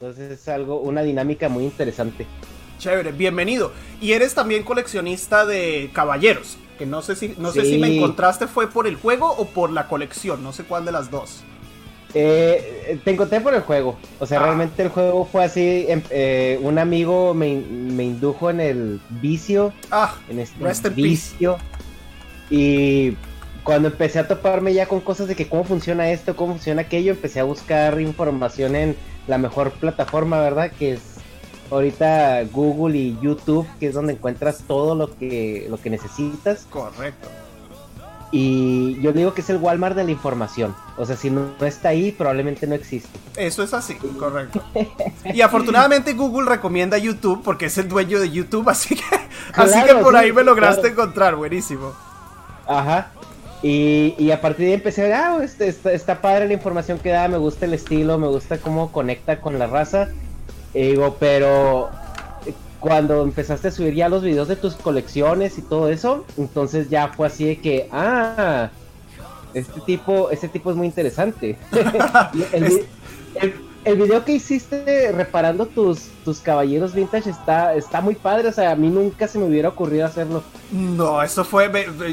Entonces es algo, una dinámica muy interesante. Chévere, bienvenido. Y eres también coleccionista de caballeros, que no sé si no sé si me encontraste fue por el juego o por la colección, no sé cuál de las dos. Eh, te encontré por el juego. O sea, Ah. realmente el juego fue así. em- eh, un amigo me, me indujo en el vicio. Ah, En este Rest in peace. vicio. Y cuando empecé a toparme ya con cosas de que cómo funciona esto, cómo funciona aquello, empecé a buscar información en la mejor plataforma, ¿verdad? Que es ahorita Google y YouTube, que es donde encuentras todo lo que, lo que necesitas. correcto. Y yo digo que es el Walmart de la información. O sea, si no, no está ahí, probablemente no existe. Eso es así, correcto. Y afortunadamente Google recomienda YouTube porque es el dueño de YouTube, así que así que por sí, ahí me lograste claro. encontrar, buenísimo. Ajá. Y, y a partir de ahí empecé a ver, ah, este, está, está padre la información que da, me gusta el estilo, me gusta cómo conecta con la raza. Y digo, pero eh, cuando empezaste a subir ya los videos de tus colecciones y todo eso, entonces ya fue así de que, ah, este tipo, este tipo es muy interesante. el video que hiciste reparando tus, tus caballeros vintage está, está muy padre, o sea, a mí nunca se me hubiera ocurrido hacerlo. No, eso fue.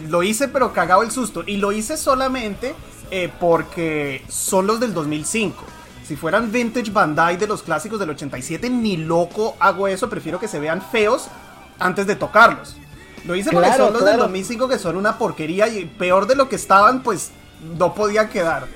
Lo hice, pero cagado el susto. Y lo hice solamente eh, porque son los del 2005. Si fueran vintage Bandai de los clásicos del 87, ni loco hago eso. Prefiero que se vean feos antes de tocarlos. Lo hice porque Claro, son los del claro. 2005 que son una porquería y peor de lo que estaban, pues no podían quedar.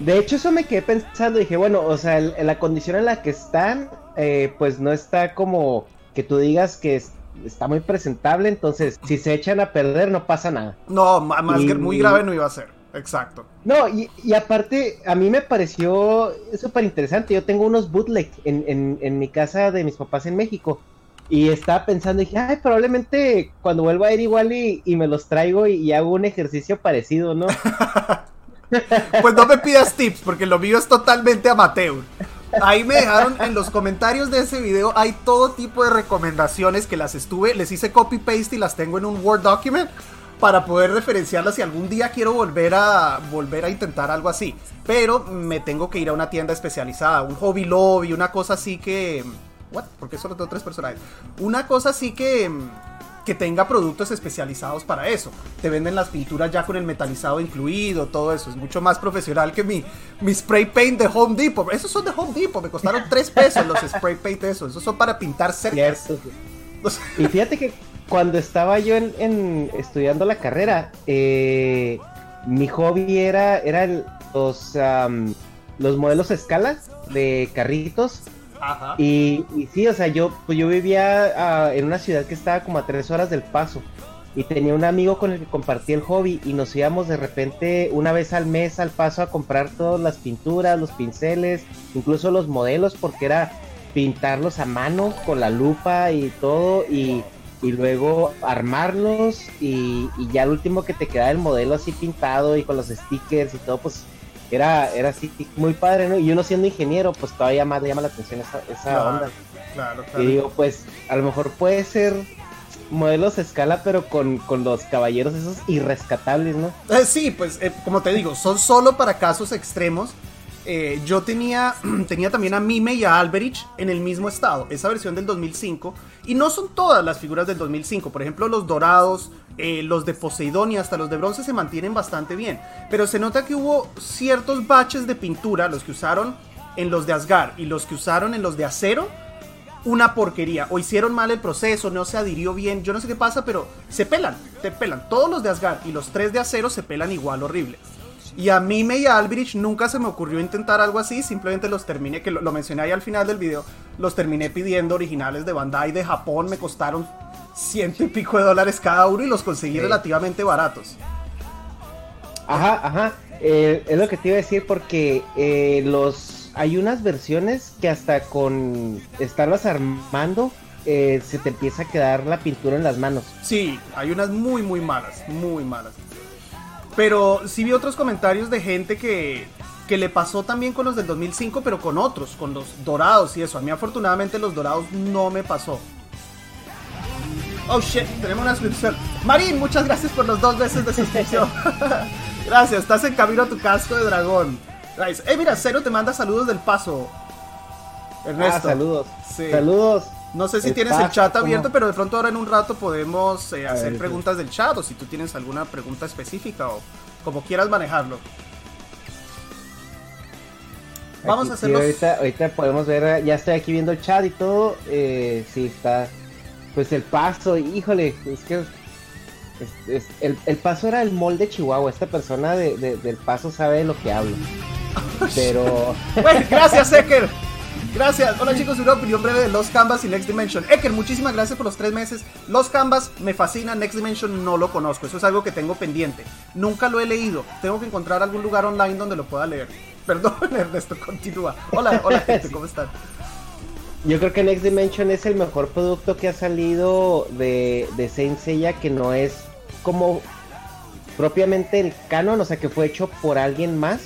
De hecho, eso me quedé pensando. Dije, bueno, o sea, el- la condición en la que están, eh, pues no está como que tú digas que es- está muy presentable. Entonces, si se echan a perder, no pasa nada. No, más Y- gra- muy grave no iba a ser. Exacto. No, y, y aparte, a mí me pareció súper interesante. Yo tengo unos bootleg en, en, en mi casa de mis papás en México. Y estaba pensando, dije, ay, probablemente cuando vuelva a ir igual y, y me los traigo y, y hago un ejercicio parecido, ¿no? Pues no me pidas tips, porque lo mío es totalmente amateur. Ahí me dejaron en los comentarios de ese video, hay todo tipo de recomendaciones que las estuve, les hice copy paste y las tengo en un Word document para poder referenciarlas si algún día quiero volver a volver a intentar algo así. Pero me tengo que ir a una tienda especializada, un hobby lobby, una cosa así que what? Porque solo tengo tres personajes. Una cosa así que que tenga productos especializados para eso. Te venden las pinturas ya con el metalizado incluido, todo eso. Es mucho más profesional que mi, mi spray paint de Home Depot. Esos son de Home Depot, me costaron 3 pesos los spray paint esos. Esos son para pintar cercas. Cierto. O sea, Y fíjate que cuando estaba yo en, en- estudiando la carrera, eh, mi hobby era, era el- los, los modelos escala de carritos. Y, sí, o sea, yo, pues yo vivía ah, en una ciudad que estaba como a tres horas del paso. Y tenía un amigo con el que compartía el hobby y nos íbamos de repente una vez al mes al paso a comprar todas las pinturas, los pinceles, incluso los modelos, porque era pintarlos a mano con la lupa y todo y, y luego armarlos y, y ya el último que te queda el modelo así pintado y con los stickers y todo, pues era, era así muy padre, ¿no? Y uno siendo ingeniero, pues todavía más le llama la atención esa, esa Claro, onda. Claro, claro. Y digo, pues a lo mejor puede ser modelos a escala, pero con, con los caballeros esos irrescatables, ¿no? Eh, sí, pues eh, como te digo, son solo para casos extremos. Eh, yo tenía, tenía también a Mime y a Alberich en el mismo estado, esa versión del 2005. Y no son todas las figuras del 2005. Por ejemplo, los dorados, eh, los de Poseidón y hasta los de bronce se mantienen bastante bien. Pero se nota que hubo ciertos baches de pintura, los que usaron en los de Asgard y los que usaron en los de acero, una porquería. O hicieron mal el proceso, no se adhirió bien. Yo no sé qué pasa, pero se pelan, te pelan. Todos los de Asgard y los tres de acero se pelan igual horrible. Y a mí y a Albrich nunca se me ocurrió intentar algo así, simplemente los terminé, que lo, lo mencioné ahí al final del video, los terminé pidiendo originales de Bandai de Japón, me costaron ciento y pico de dólares cada uno y los conseguí Sí. relativamente baratos. Ajá, ajá. Eh, es lo que te iba a decir porque eh, los hay unas versiones que hasta con estarlas armando eh, se te empieza a quedar la pintura en las manos. Sí, hay unas muy, muy malas, muy malas. Pero sí vi otros comentarios de gente que, que le pasó también con los del 2005, pero con otros, con los dorados y eso. A mí afortunadamente los dorados no me pasó. Oh shit, tenemos una suscripción. Marín, muchas gracias por los dos meses de suscripción. gracias, estás en camino a tu casco de dragón. Nice. Eh, mira, Cero te manda saludos del paso. Ernesto. Ah, saludos. Sí. Saludos. No sé si El tienes el chat ¿cómo? abierto, pero de pronto ahora en un rato podemos eh, hacer ver, preguntas del chat o si tú tienes alguna pregunta específica o como quieras manejarlo. Vamos Aquí a sí, hacerlos. ahorita, ahorita podemos ver, ya estoy aquí viendo el chat y todo. Eh, sí, está. Pues el paso, híjole, es que. es- es- el, el paso era el molde Chihuahua. Esta persona de- de- del paso sabe de lo que hablo. Pero. Bueno, gracias, Eker. Gracias. Hola chicos, una opinión breve de Los Canvas y Next Dimension. Eker, muchísimas gracias por los tres meses. Los Canvas me fascinan, Next Dimension no lo conozco. Eso es algo que tengo pendiente. Nunca lo he leído. Tengo que encontrar algún lugar online donde lo pueda leer. Perdón, Ernesto, continúa. Hola, hola gente, ¿cómo están? Yo creo que Next Dimension es el mejor producto que ha salido de, de Saint Seiya que no es como propiamente el canon, o sea que fue hecho por alguien más,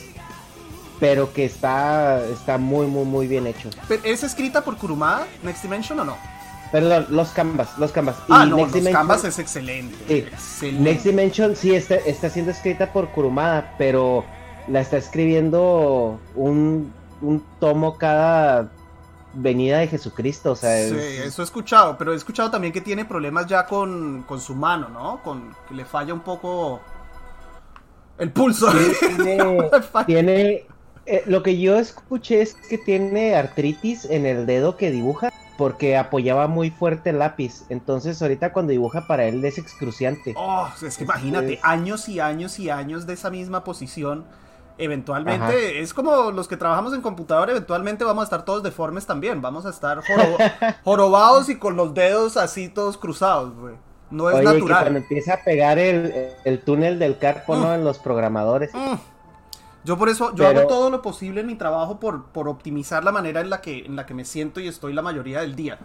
pero que está, está muy, muy, muy bien hecho. Pero, ¿Es escrita por Kurumada, Next Dimension o no? Perdón, los canvas, los canvas. Y Ah, no, Next Los Dimension- Canvas es excelente. Sí. Excelente. Next Dimension sí está, está siendo escrita por Kurumada, pero la está escribiendo un, un tomo cada venida de Jesucristo, o sea, Sí, es- eso he escuchado, pero he escuchado también que tiene problemas ya con, con su mano, ¿no? Con que le falla un poco el pulso. tiene, tiene- eh, lo que yo escuché es que tiene artritis en el dedo que dibuja porque apoyaba muy fuerte el lápiz. Entonces ahorita cuando dibuja para él es excruciante. Oh, es que imagínate, Es- años y años y años de esa misma posición. Eventualmente, Ajá. es como los que trabajamos en computador, eventualmente vamos a estar todos deformes también. Vamos a estar joro- jorobados y con los dedos así todos cruzados, güey. No es Oye, que natural. cuando empieza a pegar el, el túnel del carpo, ¿no? En los programadores. Mm. Yo por eso, yo Pero- hago todo lo posible en mi trabajo por, por optimizar la manera en la, que, en la que me siento y estoy la mayoría del día.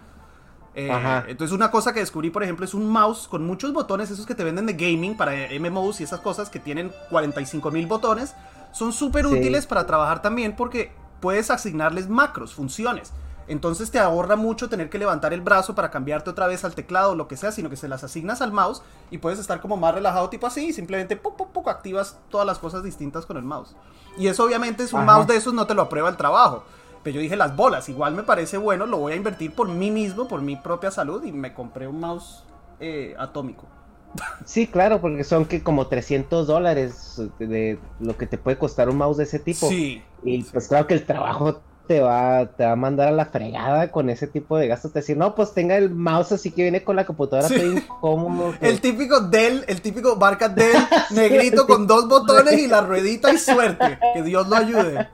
Eh, entonces una cosa que descubrí, por ejemplo, es un mouse con muchos botones, esos que te venden de gaming para MMOs y esas cosas que tienen 45 mil botones, son súper Sí. útiles para trabajar también porque puedes asignarles macros, funciones. Entonces te ahorra mucho tener que levantar el brazo para cambiarte otra vez al teclado o lo que sea, sino que se las asignas al mouse y puedes estar como más relajado, tipo así, y simplemente ¡puc, puc, puc! activas todas las cosas distintas con el mouse. Y eso obviamente es un Ajá. mouse de esos, no te lo aprueba el trabajo. Pero yo dije, las bolas, igual me parece bueno, lo voy a invertir por mí mismo, por mi propia salud, y me compré un mouse eh, atómico. Sí, claro, porque son que como 300 dólares de lo que te puede costar un mouse de ese tipo. Sí. Y pues claro que el trabajo te va, te va a mandar a la fregada con ese tipo de gastos. Te decir, no, pues tenga el mouse así que viene con la computadora Sí. incómodo. El típico Dell, el típico marca Dell, negrito con dos botones y la ruedita y suerte. Que Dios lo ayude.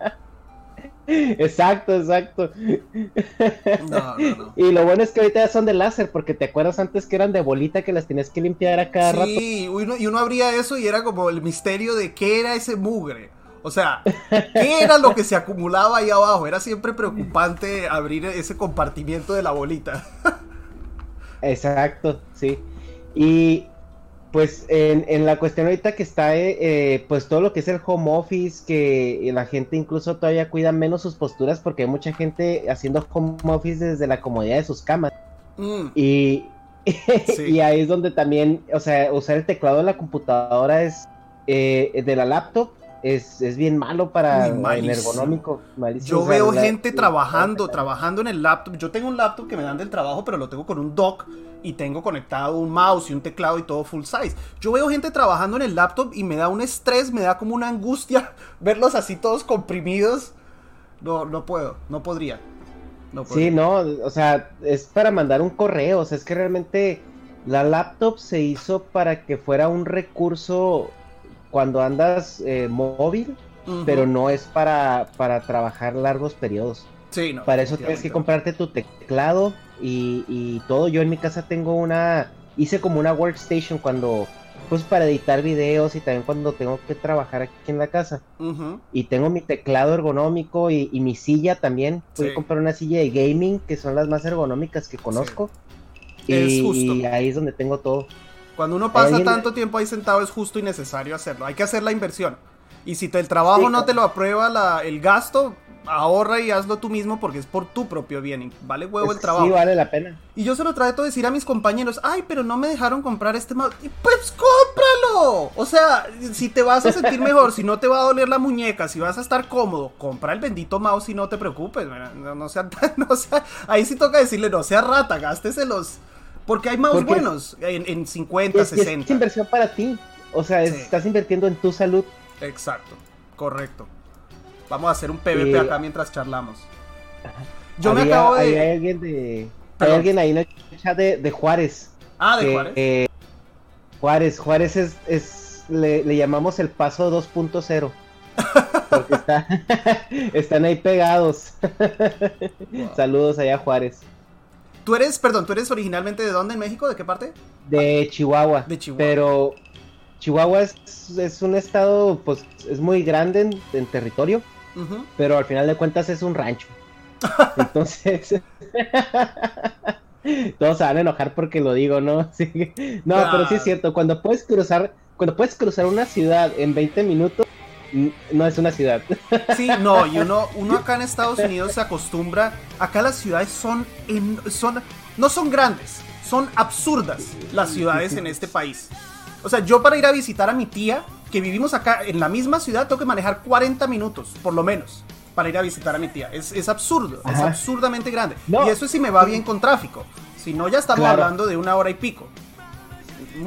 Exacto, exacto. No, no, no. Y lo bueno es que ahorita ya son de láser, porque te acuerdas antes que eran de bolita que las tenías que limpiar a cada rato. Sí, uno, y uno abría eso y era como el misterio de qué era ese mugre. O sea, ¿qué era lo que se acumulaba ahí abajo? Era siempre preocupante abrir ese compartimiento de la bolita. Exacto, sí. Y pues en, en, la cuestión ahorita que está, eh, eh, pues todo lo que es el home office, que la gente incluso todavía cuida menos sus posturas porque hay mucha gente haciendo home office desde la comodidad de sus camas. Mm. Y, y ahí es donde también, o sea, usar el teclado de la computadora es, eh, de la laptop, es, es, bien malo para el ergonómico. Yo veo gente trabajando, trabajando en el laptop. Yo tengo un laptop que me dan del trabajo, pero lo tengo con un dock y tengo conectado un mouse y un teclado y todo full size. Yo veo gente trabajando en el laptop y me da un estrés, me da como una angustia verlos así todos comprimidos. No, no puedo, no podría. No sí, no, o sea, es para mandar un correo, o sea, es que realmente la laptop se hizo para que fuera un recurso cuando andas eh, móvil, pero no es para, para trabajar largos periodos. Sí, no. Para eso tienes que comprarte tu teclado y, todo. Yo en mi casa tengo una, hice como una workstation cuando, pues para editar videos y también cuando tengo que trabajar aquí en la casa. Y tengo mi teclado ergonómico y, mi silla también. Fui a comprar una silla de gaming que son las más ergonómicas que conozco. Y, ahí es donde tengo todo. Cuando uno pasa tanto tiempo ahí sentado es justo y necesario hacerlo. Hay que hacer la inversión. Y si el trabajo no te lo aprueba el gasto, ahorra y hazlo tú mismo porque es por tu propio bien. Vale huevo el trabajo. Sí, vale la pena. Y yo se lo trato de decir a mis compañeros, ay, pero no me dejaron comprar este mouse. Y pues cómpralo. O sea, si te vas a sentir mejor, si no te va a doler la muñeca, si vas a estar cómodo, compra el bendito mouse y no te preocupes. No, sea, no sea, ahí sí toca decirle, no sea rata, gásteselos. Porque hay mouse buenos en, en 50, 60. Es inversión para ti. O sea, estás invirtiendo en tu salud. Exacto, correcto. Vamos a hacer un PvP acá mientras charlamos. Yo me acabo de. Hay alguien de. Hay alguien ahí en el chat de, Juárez. Ah, de Juárez. Eh, Juárez, Juárez es. es le, llamamos el paso 2.0. Porque está, están ahí pegados. Saludos allá Juárez. Tú eres, perdón, ¿tú eres originalmente de dónde en México? ¿De qué parte? De Chihuahua. De Chihuahua. Pero Chihuahua es, un estado, pues, es muy grande en, territorio, pero al final de cuentas es un rancho. Entonces, todos se van a enojar porque lo digo, ¿no? Sí. No, pero sí es cierto, cuando puedes cruzar, cuando puedes cruzar una ciudad en 20 minutos, no es una ciudad. Sí, no, y uno, uno acá en Estados Unidos se acostumbra, acá las ciudades son, son, no son grandes, son absurdas las ciudades en este país. O sea, yo para ir a visitar a mi tía, que vivimos acá en la misma ciudad, tengo que manejar 40 minutos, por lo menos, para ir a visitar a mi tía. Es, absurdo, es absurdamente grande. y eso es si me va bien con tráfico. Si no, ya estamos hablando de una hora y pico.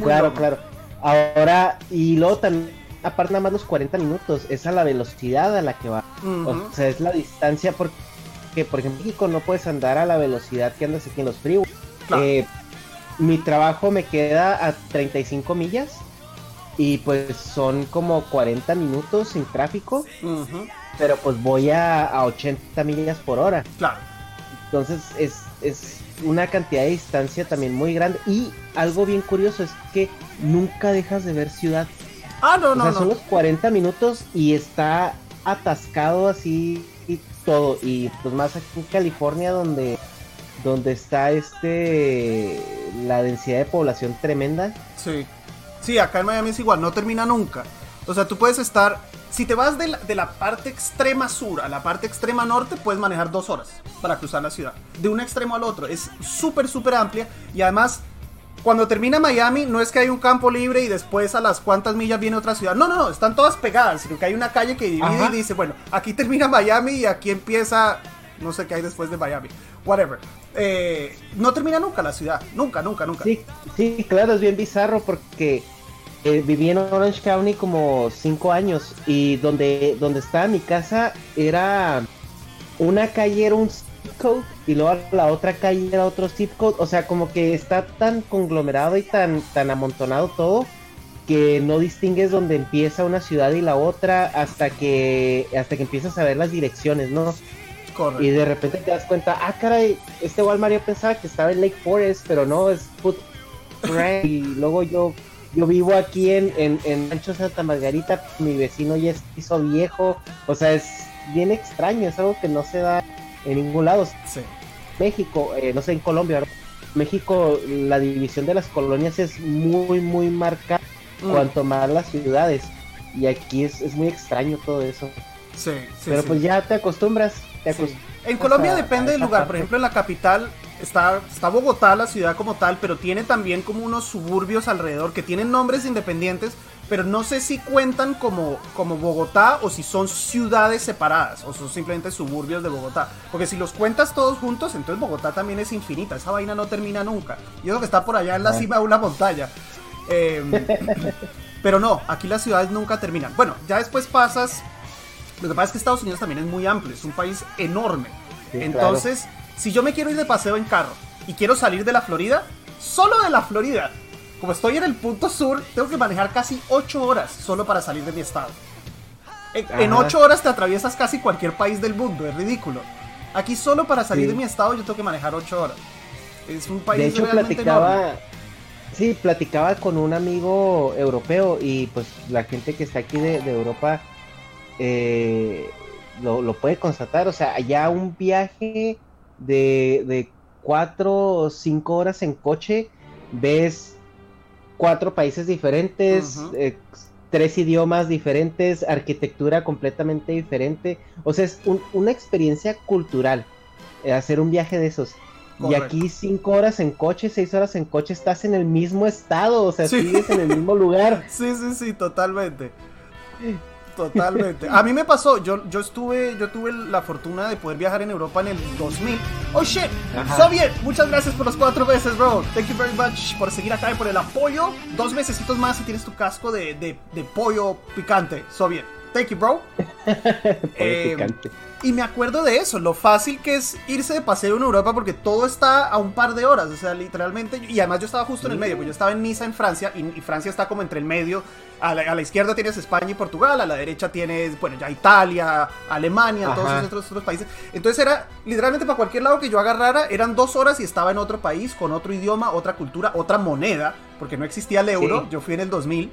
claro, claro. Ahora, y luego también, aparte nada más los 40 minutos, es a la velocidad a la que va. O sea, es la distancia, porque, por ejemplo, en México no puedes andar a la velocidad que andas aquí en los freeways. Eh, mi trabajo me queda a 35 millas y pues son como 40 minutos sin tráfico, pero pues voy a, 80 millas por hora. Claro. Entonces es, es una cantidad de distancia también muy grande y algo bien curioso es que nunca dejas de ver ciudad. Ah, no, o no, sea, Son los 40 minutos y está atascado así y todo. Y pues más aquí en California donde donde está este la densidad de población tremenda. Sí. Sí, acá en Miami es igual, no termina nunca. O sea, tú puedes estar, si te vas de la, de la parte extrema sur a la parte extrema norte, puedes manejar dos horas para cruzar la ciudad. De un extremo al otro. Es súper, súper amplia. Y además, cuando termina Miami, no es que hay un campo libre y después a las cuantas millas viene otra ciudad. No, no, no, están todas pegadas, sino que hay una calle que divide y dice, bueno, aquí termina Miami y aquí empieza, no sé qué hay después de Miami. Whatever. Eh, no termina nunca la ciudad. Nunca, nunca, nunca. Sí, sí claro, es bien bizarro porque eh, viví en Orange County como cinco años y donde, donde estaba mi casa era una calle era un zip code y luego la otra calle era otro zip code. O sea, como que está tan conglomerado y tan, tan amontonado todo que no distingues dónde empieza una ciudad y la otra hasta que hasta que empiezas a ver las direcciones, ¿no? Y de repente te das cuenta, ah, caray, este Walmart yo pensaba que estaba en Lake Forest, pero no, es Put Y luego yo yo vivo aquí en, en, en Rancho Santa Margarita, mi vecino ya es piso viejo, o sea, es bien extraño, es algo que no se da en ningún lado. Sí. México, eh, no sé, en Colombia, México la división de las colonias es muy, muy marcada, Mm. cuanto más las ciudades. Y aquí es, es muy extraño todo eso. Sí, sí, Pero pues ya te acostumbras. Te Sí. En Colombia depende del lugar. Por ejemplo, en la capital está, está Bogotá, la ciudad como tal, pero tiene también como unos suburbios alrededor que tienen nombres independientes, pero no sé si cuentan como, como Bogotá o si son ciudades separadas o son simplemente suburbios de Bogotá. Porque si los cuentas todos juntos, entonces Bogotá también es infinita. Esa vaina no termina nunca. Y eso que está por allá en la Ah. cima de una montaña. Em, pero no, aquí las ciudades nunca terminan. Bueno, ya después pasas lo que pasa es que Estados Unidos también es muy amplio, es un país enorme. Sí, Entonces, si yo me quiero ir de paseo en carro y quiero salir de la Florida, solo de la Florida, como estoy en el punto sur, tengo que manejar casi 8 horas solo para salir de mi estado. En, en Ajá. 8 horas te atraviesas casi cualquier país del mundo, es ridículo. Aquí solo para salir Sí. de mi estado yo tengo que manejar 8 horas. Es un país De hecho, realmente platicaba. enorme. Sí, platicaba con un amigo europeo y pues la gente que está aquí de, de Europa eh, lo, lo puede constatar. O sea, allá un viaje de, de cuatro o cinco horas en coche, ves cuatro países diferentes, eh, tres idiomas diferentes, arquitectura completamente diferente. O sea, es un- una experiencia cultural eh, hacer un viaje de esos. Y aquí cinco horas en coche, seis horas en coche, estás en el mismo estado, o sea, Sí. sigues en el mismo lugar. Sí, sí, sí, totalmente. Totalmente. A mí me pasó, yo, yo estuve, yo tuve la fortuna de poder viajar en Europa en el 2000. Oh shit, Ajá. Soviet, muchas gracias por los cuatro meses, bro. Thank you very much por seguir acá y por el apoyo. Dos mesecitos más y tienes tu casco de, de, de pollo picante, Soviet. Thank you, bro. Pollo Eh, picante. Y me acuerdo de eso, lo fácil que es irse de paseo en Europa porque todo está a un par de horas, o sea, literalmente. Y además yo estaba justo en el medio, pues yo estaba en Niza, en Francia, y, y Francia está como entre el medio. A la, a la izquierda tienes España y Portugal, a la derecha tienes, bueno, ya Italia, Alemania, todos esos otros, otros países. Entonces era literalmente para cualquier lado que yo agarrara, eran dos horas y estaba en otro país, con otro idioma, otra cultura, otra moneda, porque no existía el euro. Sí. Yo fui en el 2000.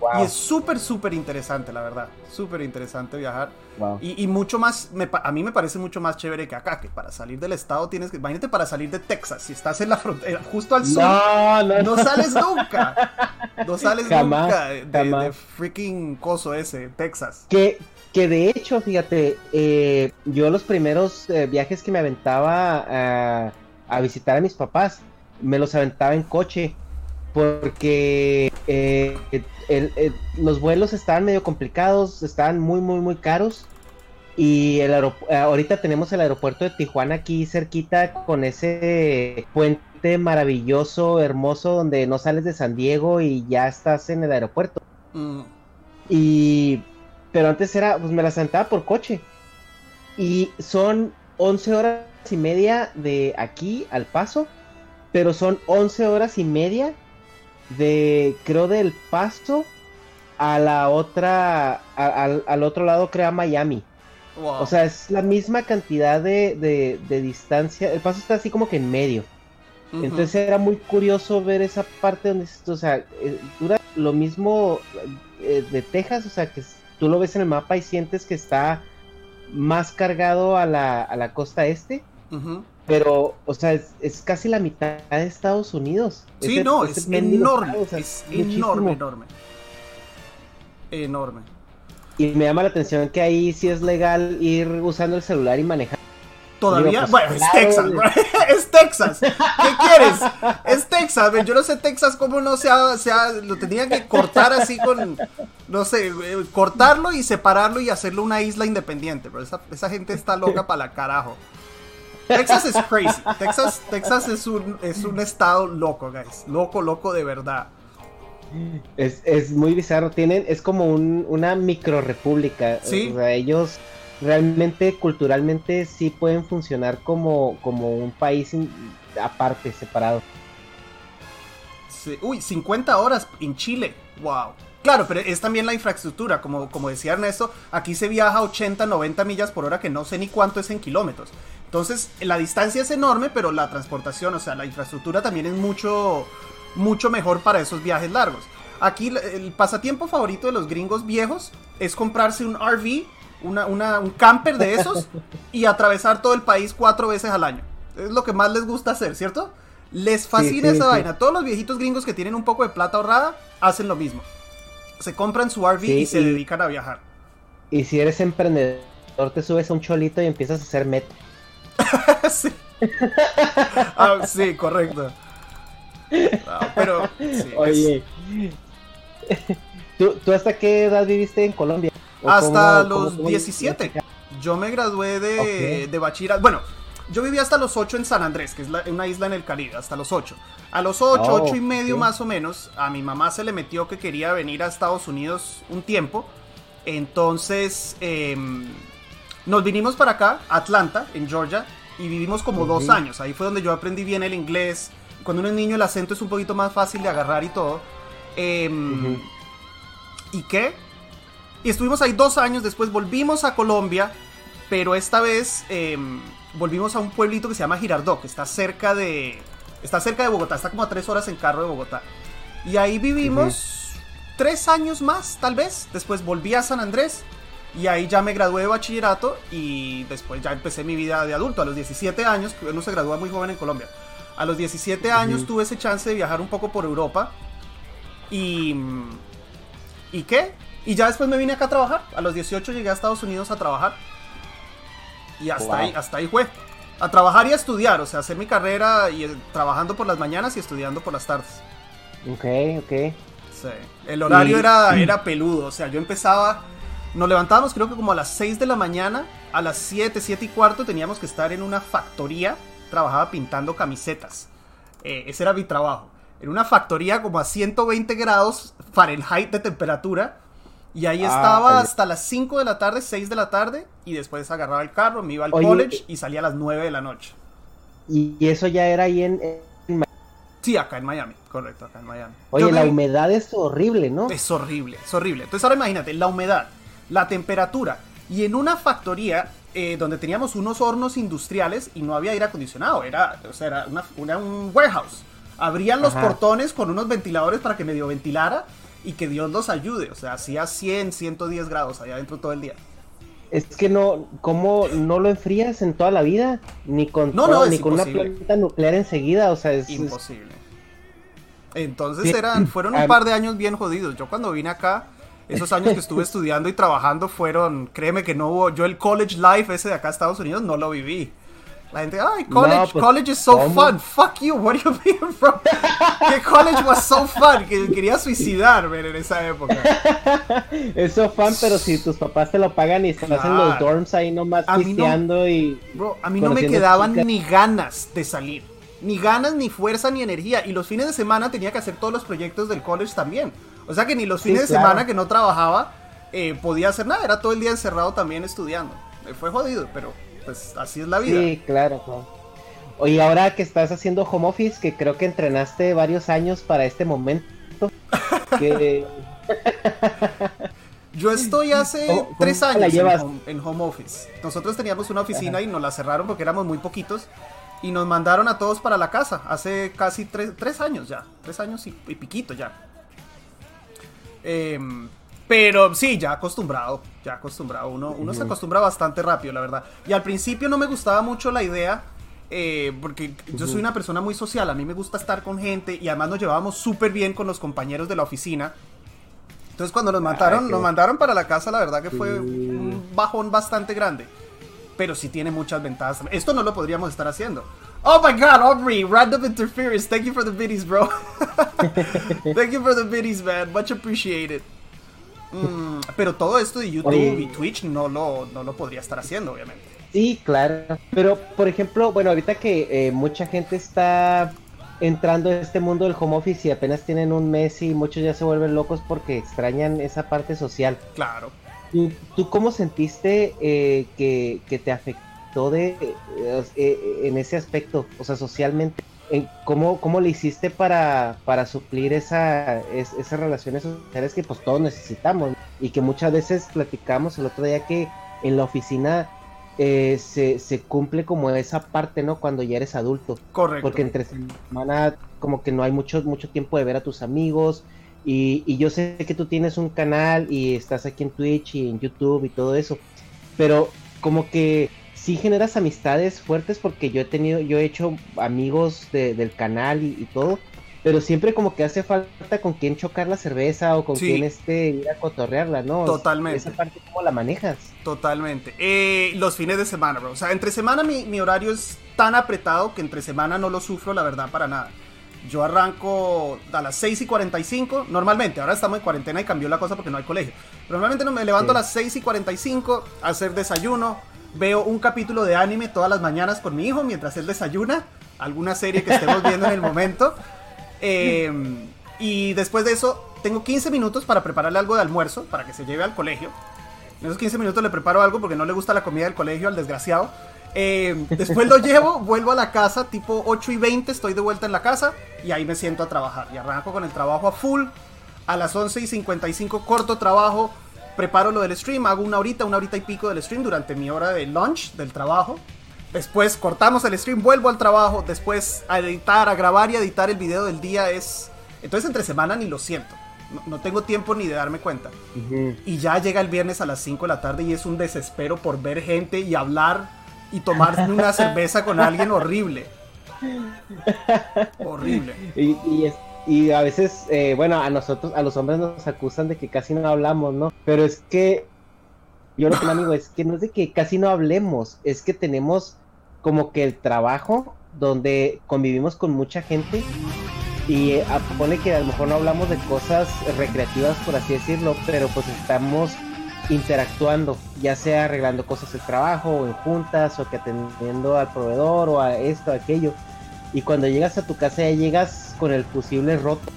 Wow, Y es súper, súper interesante, la verdad. Súper interesante viajar. wow. Y, y mucho más, me a mí me parece mucho más chévere que acá, que para salir del estado tienes que, imagínate para salir de Texas, si estás en la frontera, justo al sur, No, no, no sales nunca, no sales Jamás, nunca de, de- jamás. de freaking coso ese, Texas. Que, que de hecho, fíjate, eh, yo los primeros eh, viajes que me aventaba a, a visitar a mis papás, me los aventaba en coche, porque eh, el- el- los vuelos estaban medio complicados, estaban muy, muy, muy caros. Y el eh, ahorita tenemos el aeropuerto de Tijuana aquí cerquita con ese puente maravilloso, hermoso, donde no sales de San Diego y ya estás en el aeropuerto. Mm, Y. Pero antes era. Pues me la sentaba por coche. Y son 11 horas y media de aquí al paso. Pero son 11 horas y media de. Creo del paso a la otra. a- al, al otro lado, creo, a Miami. wow. O sea, es la misma cantidad de, de, de distancia. El paso está así como que en medio. Entonces era muy curioso ver esa parte donde, o sea, eh, dura lo mismo eh, de Texas, o sea, que tú lo ves en el mapa y sientes que está más cargado a la, a la costa este. Pero, o sea, es, es casi la mitad de Estados Unidos. Sí, Ese- no, ese es enorme, estado, o sea, es muchísimo. enorme, enorme. Enorme. Y me llama la atención que ahí sí es legal ir usando el celular y manejar. Todavía, Digo, pues, bueno, es Texas, bro. es Texas. ¿Qué quieres? Es Texas. Yo no sé Texas cómo no se ha, se ha- lo tendrían que cortar así con, no sé, eh, cortarlo y separarlo y hacerlo una isla independiente, pero esa, esa gente está loca para la carajo. Texas es crazy. Texas, Texas es un, es un estado loco, guys. Loco, loco de verdad. Es, es muy bizarro, tienen, es como un, una micro república. Sí. O sea, ellos realmente culturalmente sí pueden funcionar como, como un país in- aparte, separado. Sí. Uy, 50 horas en Chile. Wow. Claro, pero es también la infraestructura. Como, como decía Ernesto, aquí se viaja a 80, 90 millas por hora, que no sé ni cuánto es en kilómetros. Entonces, la distancia es enorme, pero la transportación, o sea, la infraestructura también es mucho, mucho mejor para esos viajes largos. Aquí el- pasatiempo favorito de los gringos viejos es comprarse un RV, una, una- un camper de esos, y atravesar todo el país cuatro veces al año. Es lo que más les gusta hacer, ¿cierto? Les fascina sí, esa sí. vaina. Todos los viejitos gringos que tienen un poco de plata ahorrada hacen lo mismo. Se compran su RV y se y- dedican a viajar. Y si eres emprendedor, te subes a un cholito y empiezas a hacer met. sí. Ah, sí, correcto. Ah, pero, sí, es- Oye, ¿tú, ¿tú hasta qué edad viviste en Colombia? ¿O hasta cómo- los cómo- 17. Yo me gradué de, Ok. de bachillerato. Bueno, yo viví hasta los 8 en San Andrés, que es la- una isla en el Caribe, hasta los 8. A los 8, Oh, 8 y medio más o menos, a mi mamá se le metió que quería venir a Estados Unidos un tiempo. Entonces, em, nos vinimos para acá, Atlanta, en Georgia, y vivimos como dos años. Ahí fue donde yo aprendí bien el inglés. Cuando uno es niño, el acento es un poquito más fácil de agarrar y todo. Em. ¿Y qué? Y estuvimos ahí dos años, después volvimos a Colombia, pero esta vez em, volvimos a un pueblito que se llama Girardot, que está cerca de. Está cerca de Bogotá, está como a tres horas en carro de Bogotá. Y ahí vivimos tres años más, tal vez. Después volví a San Andrés. Y ahí ya me gradué de bachillerato y después ya empecé mi vida de adulto. A los 17 años, uno se gradúa muy joven en Colombia. A los 17 años tuve ese chance de viajar un poco por Europa. Y. ¿Y qué? Y ya después me vine acá a trabajar. A los 18 llegué a Estados Unidos a trabajar. Y hasta Wow. ahí, hasta ahí fue. A trabajar y a estudiar, o sea, hacer mi carrera y eh, trabajando por las mañanas y estudiando por las tardes. Ok, ok. Sí. El horario Y- era, era peludo, o sea, yo empezaba, nos levantábamos creo que como a las 6 de la mañana, a las 7, 7 y cuarto teníamos que estar en una factoría, trabajaba pintando camisetas. Eh, ese era mi trabajo. En una factoría como a 120 grados Fahrenheit de temperatura. Y ahí Ah, estaba hasta las 5 de la tarde, 6 de la tarde, y después agarraba el carro, me iba al Oye, college y salía a las 9 de la noche. Y, y eso ya era ahí en... en- Sí, acá en Miami, correcto, acá en Miami. Oye, Yo la me- humedad es horrible, ¿no? Es horrible, es horrible. Entonces ahora imagínate, la humedad, la temperatura y en una factoría eh, donde teníamos unos hornos industriales y no había aire acondicionado, era, o sea, era una- una- un warehouse. Abrían los Ajá. portones con unos ventiladores para que medio ventilara y que Dios los ayude. O sea, hacía 100, 110 grados allá adentro todo el día. Es que no, ¿cómo no lo enfrías en toda la vida? Ni con, No, no, ni con una planta nuclear enseguida, o sea, es... Imposible. Entonces eran, fueron un par de años bien jodidos. Yo cuando vine acá, esos años que estuve estudiando y trabajando fueron, créeme que no hubo, yo el college life ese de acá Estados Unidos no lo viví. La gente, ay, college, No, pues, college is so ¿cómo? fun. Fuck you, what do you mean, bro? que college was so fun, que quería suicidar, man, en esa época. Eso fan, pero si tus papás te lo pagan y estás en los Claro. dorms ahí nomás mí no- pisteando y... Bro, a mí no me quedaban chicas. ni ganas de salir. Ni ganas, ni fuerza, ni energía. Y los fines de semana tenía que hacer todos los proyectos del college también. O sea que ni los Sí, fines de claro. semana que no trabajaba eh, podía hacer nada. Era todo el día encerrado también estudiando. Eh, fue jodido, pero pues así es la vida. Sí, claro, claro. Oye, ahora que estás haciendo home office, que creo que entrenaste varios años para este momento, que... Yo estoy hace ¿Cómo- cómo tres años en home, en home office. Nosotros teníamos una oficina y nos la cerraron porque éramos muy poquitos. Y nos mandaron a todos para la casa. Hace casi tres, tres años ya. Tres años y, y piquito ya. Em, pero sí, ya acostumbrado. Ya acostumbrado. Uno, uno se acostumbra bastante rápido, la verdad. Y al principio no me gustaba mucho la idea. eh, porque yo soy una persona muy social. A mí me gusta estar con gente. Y además nos llevábamos súper bien con los compañeros de la oficina. Entonces cuando nos mandaron, qué nos mandaron para la casa, la verdad que fue un bajón bastante grande. Pero sí tiene muchas ventajas. Esto no lo podríamos estar haciendo. Oh my god, Aubrey, random interference. Thank you for the biddies, bro. Thank you for the biddies, man. Much appreciated. Mm, pero todo esto de YouTube Oye. y Twitch no lo, no lo podría estar haciendo, obviamente. Sí, claro. Pero, por ejemplo, bueno, ahorita que eh, mucha gente está entrando en este mundo del home office y apenas tienen un mes y muchos ya se vuelven locos porque extrañan esa parte social. Claro. ¿Tú, tú cómo sentiste eh, que, que te afectó de, eh, eh, en ese aspecto, o sea, socialmente? En ¿Cómo, ¿Cómo le hiciste para, para suplir esa, es- esas relaciones sociales que pues todos necesitamos? Y que muchas veces platicamos el otro día que en la oficina eh, se, se cumple como esa parte, ¿no? Cuando ya eres adulto. Correcto. Porque entre semana como que no hay mucho, mucho tiempo de ver a tus amigos. Y, y yo sé que tú tienes un canal y estás aquí en Twitch y en YouTube y todo eso. Pero como que sí generas amistades fuertes porque yo he tenido, yo he hecho amigos del canal y, todo, pero siempre como que hace falta con quién chocar la cerveza o con quién este ir a cotorrearla, ¿no? Totalmente. Esa parte, ¿cómo la manejas? Totalmente. Eh, los fines de semana, bro. O sea, entre semana mi, mi horario es tan apretado que entre semana no lo sufro, la verdad, para nada. Yo arranco a las 6 y 45, normalmente, ahora estamos en cuarentena y cambió la cosa porque no hay colegio. Normalmente no me levanto a las 6 y 45 a hacer desayuno, veo un capítulo de anime todas las mañanas con mi hijo mientras él desayuna, alguna serie que estemos viendo en el momento. Em, y después de eso, tengo 15 minutos para prepararle algo de almuerzo para que se lleve al colegio. En esos 15 minutos le preparo algo porque no le gusta la comida del colegio al desgraciado. Eh, después lo llevo, vuelvo a la casa, tipo 8 y 20, estoy de vuelta en la casa y ahí me siento a trabajar. Y arranco con el trabajo a full. A las 11 y 55 corto trabajo, preparo lo del stream, hago una horita, una horita y pico del stream durante mi hora de lunch del trabajo. Después cortamos el stream, vuelvo al trabajo, después a editar, a grabar y a editar el video del día es... Entonces entre semana ni lo siento. No, tengo tiempo ni de darme cuenta. Y ya llega el viernes a las 5 de la tarde y es un desespero por ver gente y hablar y tomar una cerveza con alguien horrible. horrible. Y, y, a veces, eh, bueno, a nosotros, a los hombres nos acusan de que casi no hablamos, ¿no? Pero es que, yo lo que me amigo es que no es de que casi no hablemos, es que tenemos como que el trabajo donde convivimos con mucha gente y eh, pone que a lo mejor no hablamos de cosas recreativas, por así decirlo, pero pues estamos interactuando, ya sea arreglando cosas del trabajo o en juntas o que atendiendo al proveedor o a esto, aquello. Y cuando llegas a tu casa ya llegas con el fusible roto.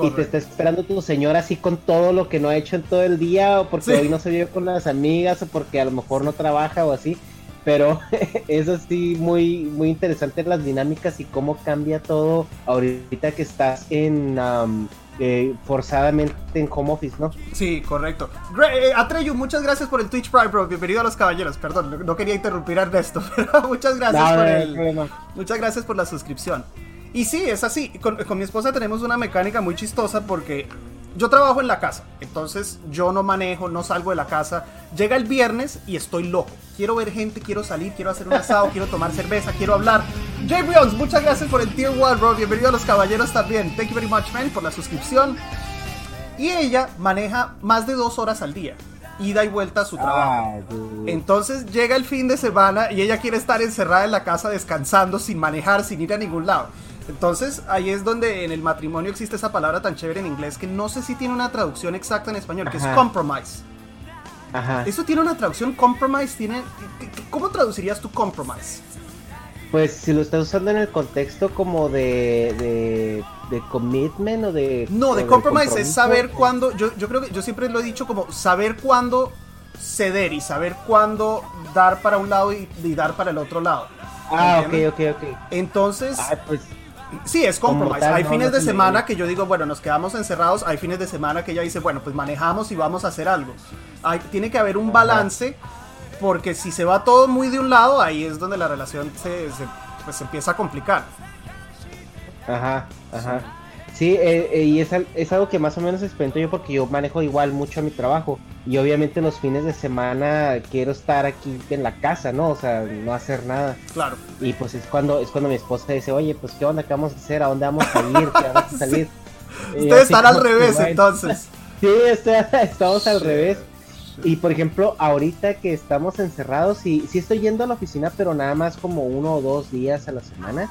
Y te está esperando tu señora así con todo lo que no ha hecho en todo el día, o porque hoy no se vio con las amigas, o porque a lo mejor no trabaja o así. Pero es así muy, muy interesante las dinámicas y cómo cambia todo ahorita que estás en eh, forzadamente en home office, ¿no? Sí, correcto. Eh, Atreyu, muchas gracias por el Twitch Prime, bro. Bienvenido a los caballeros. Perdón, no, quería interrumpir a Ernesto, pero muchas gracias por el. Muchas gracias por la suscripción. Y sí, es así. Con, con mi esposa tenemos una mecánica muy chistosa porque yo trabajo en la casa, entonces yo no manejo, no salgo de la casa. Llega el viernes y estoy loco. Quiero ver gente, quiero salir, quiero hacer un asado, quiero tomar cerveza, quiero hablar. Jay Briones, muchas gracias por el Tier 1, bro. Bienvenido a los caballeros también. Thank you very much, man, por la suscripción. Y ella maneja más de dos horas al día ida y vuelta a su trabajo. Ah, entonces llega el fin de semana y ella quiere estar encerrada en la casa descansando sin manejar, sin ir a ningún lado. Entonces ahí es donde en el matrimonio existe esa palabra tan chévere en inglés que no sé si tiene una traducción exacta en español, que es compromise. Ajá. ¿Eso tiene una traducción? Compromise tiene... ¿Cómo traducirías tu compromise? Pues si lo estás usando en el contexto como de, de, commitment o de... No, de compromise es saber cuándo, yo, yo creo que yo siempre lo he dicho como saber cuándo ceder y saber cuándo dar para un lado y, dar para el otro lado. Ah, ok, ok, ok. Entonces, pues Sí, es compromise. hay fines de semana que yo digo, bueno, nos quedamos encerrados. Hay fines de semana que ella dice, bueno, pues manejamos y vamos a hacer algo. Hay, tiene que haber un balance porque si se va todo muy de un lado, ahí es donde la relación se, pues, se empieza a complicar. Ajá, ajá. Sí, eh, eh, y es, es, algo que más o menos experimento yo porque yo manejo igual mucho a mi trabajo. Y obviamente los fines de semana quiero estar aquí en la casa, ¿no? O sea, no hacer nada. Claro. Y pues es cuando es cuando mi esposa dice, oye, pues qué onda, qué vamos a hacer, a dónde vamos a ir, qué vamos a salir. Ustedes están al revés entonces. sí, estamos al revés. Y por ejemplo, ahorita que estamos encerrados, sí, sí estoy yendo a la oficina, pero nada más como uno o dos días a la semana.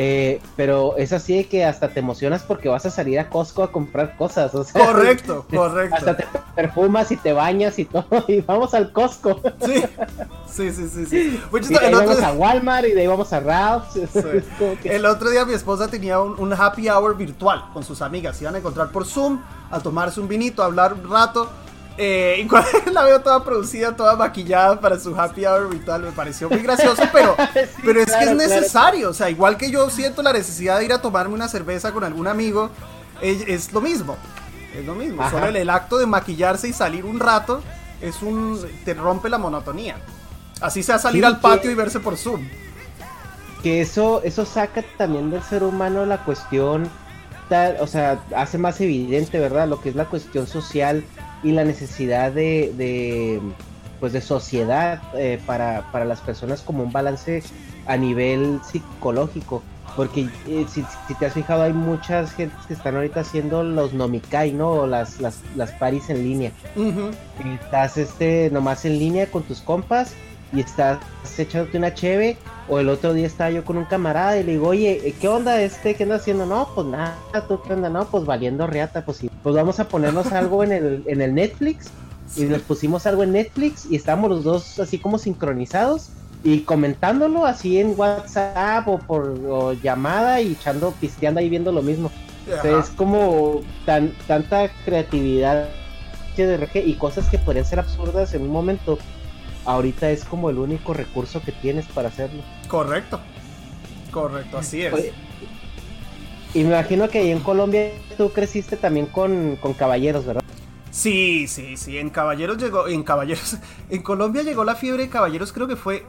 Eh, pero es así que hasta te emocionas porque vas a salir a Costco a comprar cosas. correcto, correcto. Hasta te perfumas y te bañas y todo. Y vamos al Costco. Sí, sí, sí, sí. sí. Y de ahí vamos a Walmart y de ahí vamos a Ralph's. El otro día mi esposa tenía un, happy hour virtual con sus amigas. Iban a encontrar por Zoom, a tomarse un vinito, a hablar un rato. Eh, y la veo toda producida, toda maquillada para su happy hour vital, me pareció muy gracioso, pero, pero es que es necesario. O sea, igual que yo siento la necesidad de ir a tomarme una cerveza con algún amigo, es, lo mismo. Es lo mismo. Solo el, acto de maquillarse y salir un rato es un. te rompe la monotonía. Así sea salir al patio y verse por Zoom. Que eso, eso saca también del ser humano la cuestión. o sea, hace más evidente, ¿verdad? Lo que es la cuestión social y la necesidad de, pues de sociedad eh, para, para las personas como un balance a nivel psicológico. Porque eh, si, si, te has fijado, hay muchas gentes que están ahorita haciendo los nomikai, ¿no? O las, las, las paris en línea. y estás este, nomás en línea con tus compas y estás echándote una cheve. O el otro día estaba yo con un camarada y le digo, oye, ¿qué onda este? ¿Qué andas haciendo? No, pues nada, ¿tú qué onda? No, pues valiendo reata, pues sí. Pues vamos a ponernos algo en el, en el Netflix. Y nos pusimos algo en Netflix y estábamos los dos así como sincronizados y comentándolo así en WhatsApp o por llamada y echando, pisteando ahí viendo lo mismo. es como tan, tanta creatividad y cosas que podrían ser absurdas en un momento. Ahorita es como el único recurso que tienes para hacerlo. Correcto. Correcto, así es. y me imagino que ahí en Colombia tú creciste también con, con caballeros, ¿verdad? Sí, sí, sí. En Caballeros llegó. En Caballeros. En Colombia llegó la fiebre de Caballeros, creo que fue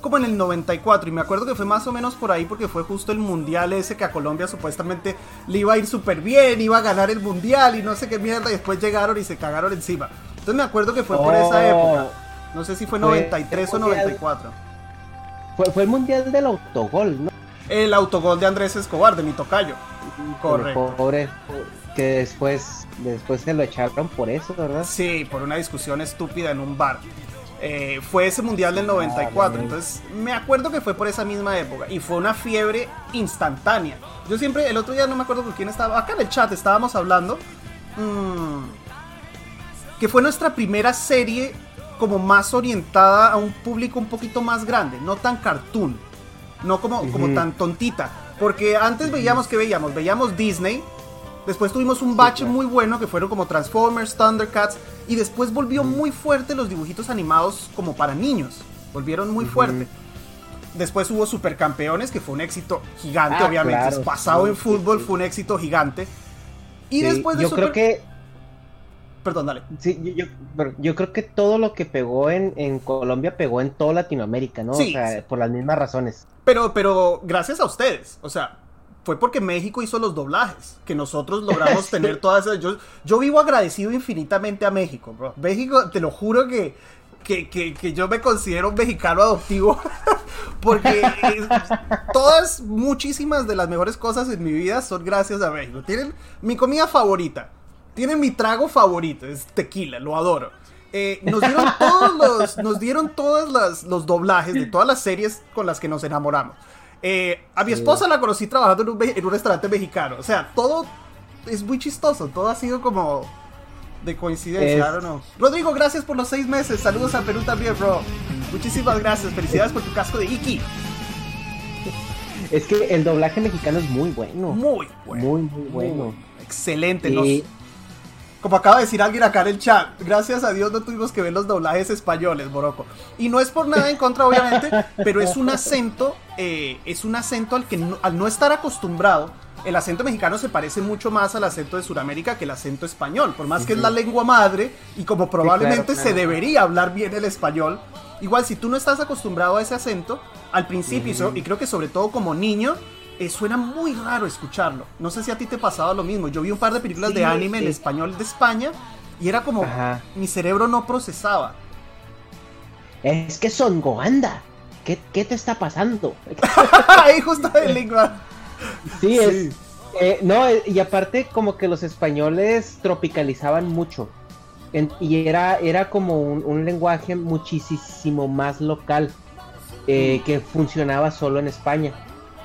como en el 94 y me acuerdo que fue más o menos por ahí porque fue justo el mundial ese que a Colombia supuestamente le iba a ir súper bien, iba a ganar el mundial y no sé qué mierda y después llegaron y se cagaron encima. Entonces me acuerdo que fue por esa oh. época. No sé si fue 93 o 94. Fue, fue el mundial del autogol, ¿no? El autogol de Andrés Escobar, de mi tocayo. Correcto. Pobre, que después, después se lo echaron por eso, ¿verdad? Sí, por una discusión estúpida en un bar. Eh, fue ese mundial del 94. Entonces, me acuerdo que fue por esa misma época. Y fue una fiebre instantánea. Yo siempre, el otro día no me acuerdo con quién estaba. Acá en el chat estábamos hablando. Mm, que fue nuestra primera serie como más orientada a un público un poquito más grande. No tan cartoon. No como, como tan tontita. Porque antes veíamos que veíamos. Veíamos Disney Después tuvimos un bache muy bueno que fueron como Transformers, Thundercats. Y después volvió muy fuerte los dibujitos animados como para niños. Volvieron muy fuerte. Después hubo Supercampeones, que fue un éxito gigante, ah, obviamente. Pasado en fútbol fue un éxito gigante. Y después de Yo creo que. Perdón, dale. Sí, yo, yo, creo que todo lo que pegó en, en, Colombia pegó en toda Latinoamérica, ¿no? o sea, por las mismas razones. Pero, pero gracias a ustedes. O sea, fue porque México hizo los doblajes, que nosotros logramos tener todas esas... Yo, yo vivo agradecido infinitamente a México, bro. México, te lo juro que, que, yo me considero un mexicano adoptivo, porque todas, muchísimas de las mejores cosas en mi vida son gracias a México. Tienen mi comida favorita, tienen mi trago favorito, es tequila, lo adoro. Eh, nos dieron todos los, nos dieron todos los doblajes de todas las series con las que nos enamoramos. Eh, a mi esposa la conocí trabajando en un, restaurante mexicano. O sea, todo es muy chistoso. Todo ha sido como de coincidencia. Rodrigo, gracias por los seis meses. Saludos a Perú también, bro. Muchísimas gracias. Felicidades por tu casco de Iki. Es que el doblaje mexicano es muy bueno. Muy bueno. Muy, muy bueno. excelente. Como acaba de decir alguien acá en el chat, gracias a Dios no tuvimos que ver los doblajes españoles, Boroco. Y no es por nada en contra, obviamente, pero es un acento, eh, es un acento al que al no estar acostumbrado, el acento mexicano se parece mucho más al acento de Sudamérica que el acento español, por más que es la lengua madre y como probablemente se debería hablar bien el español. Igual si tú no estás acostumbrado a ese acento, al principio, y creo que sobre todo como niño, eh, suena muy raro escucharlo. No sé si a ti te pasaba lo mismo. Yo vi un par de películas de anime en español de España y era como mi cerebro no procesaba. Es que son Goanda. ¿Qué, ¿Qué, te está pasando? Ahí justo de lengua. Sí, es. Eh, no, eh, y aparte, como que los españoles tropicalizaban mucho. y era, era como un, lenguaje muchísimo más local. Mm. que funcionaba solo en España.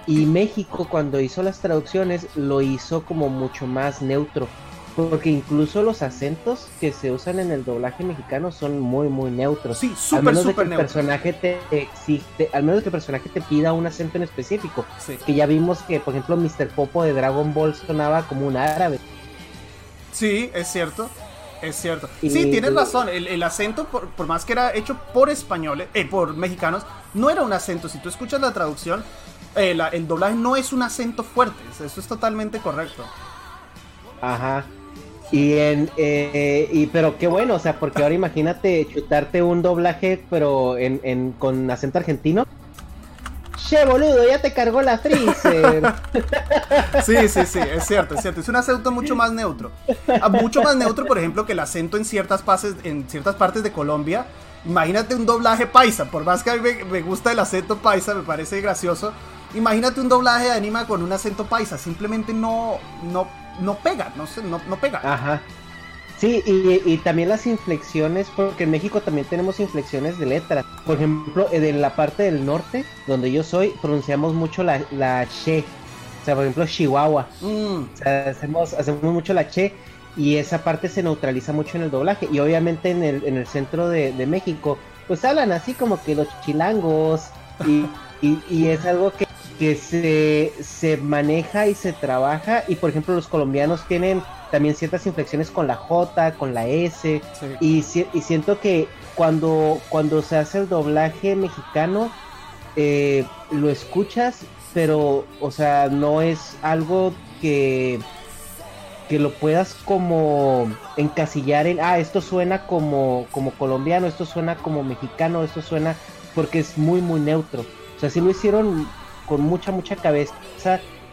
Y México cuando hizo las traducciones lo hizo como mucho más neutro. Porque incluso los acentos que se usan en el doblaje mexicano son muy, muy neutros. Sí, súper, al menos de que el personaje te existe, al menos que el personaje te pida un acento en específico. Que ya vimos que, por ejemplo, Mr. Popo de Dragon Ball sonaba como un árabe. Sí, es cierto. Es cierto. sí, tienes razón. El, acento, por, por, más que era hecho por españoles, eh, por mexicanos, no era un acento. Si tú escuchas la traducción, eh, el doblaje no es un acento fuerte, eso es totalmente correcto. Ajá. Y en eh, y pero qué bueno, o sea, porque ahora imagínate chutarte un doblaje pero en, en con acento argentino. Che, boludo, ya te cargó la freezer. sí, sí, sí, es cierto, es cierto. Es un acento mucho más neutro. Ah, mucho más neutro, por ejemplo, que el acento en ciertas, pases, en ciertas partes de Colombia Imagínate un doblaje paisa, por más que a mí me, me gusta el acento paisa, me parece gracioso. Imagínate un doblaje de anime con un acento paisa, simplemente no, no, no pega, no, no, no pega. Ajá. Sí, y, y también las inflexiones, porque en México también tenemos inflexiones de letras. Por ejemplo, en la parte del norte, donde yo soy, pronunciamos mucho la, la che. O sea, por ejemplo, Chihuahua. Mm, O sea, hacemos, hacemos mucho la che y esa parte se neutraliza mucho en el doblaje. Y obviamente en el, en el centro de, de México, pues hablan así como que los chilangos. Y, y, y es algo que, que se, se maneja y se trabaja. Y por ejemplo, los colombianos tienen también ciertas inflexiones con la J, con la S. sí. Y, si- y siento que cuando, cuando se hace el doblaje mexicano, eh, lo escuchas, pero, o sea, no es algo que, que lo puedas como encasillar en, ah, esto suena como, como colombiano, esto suena como mexicano, esto suena, porque es muy, muy neutro. O sea, sí lo hicieron con mucha, mucha cabeza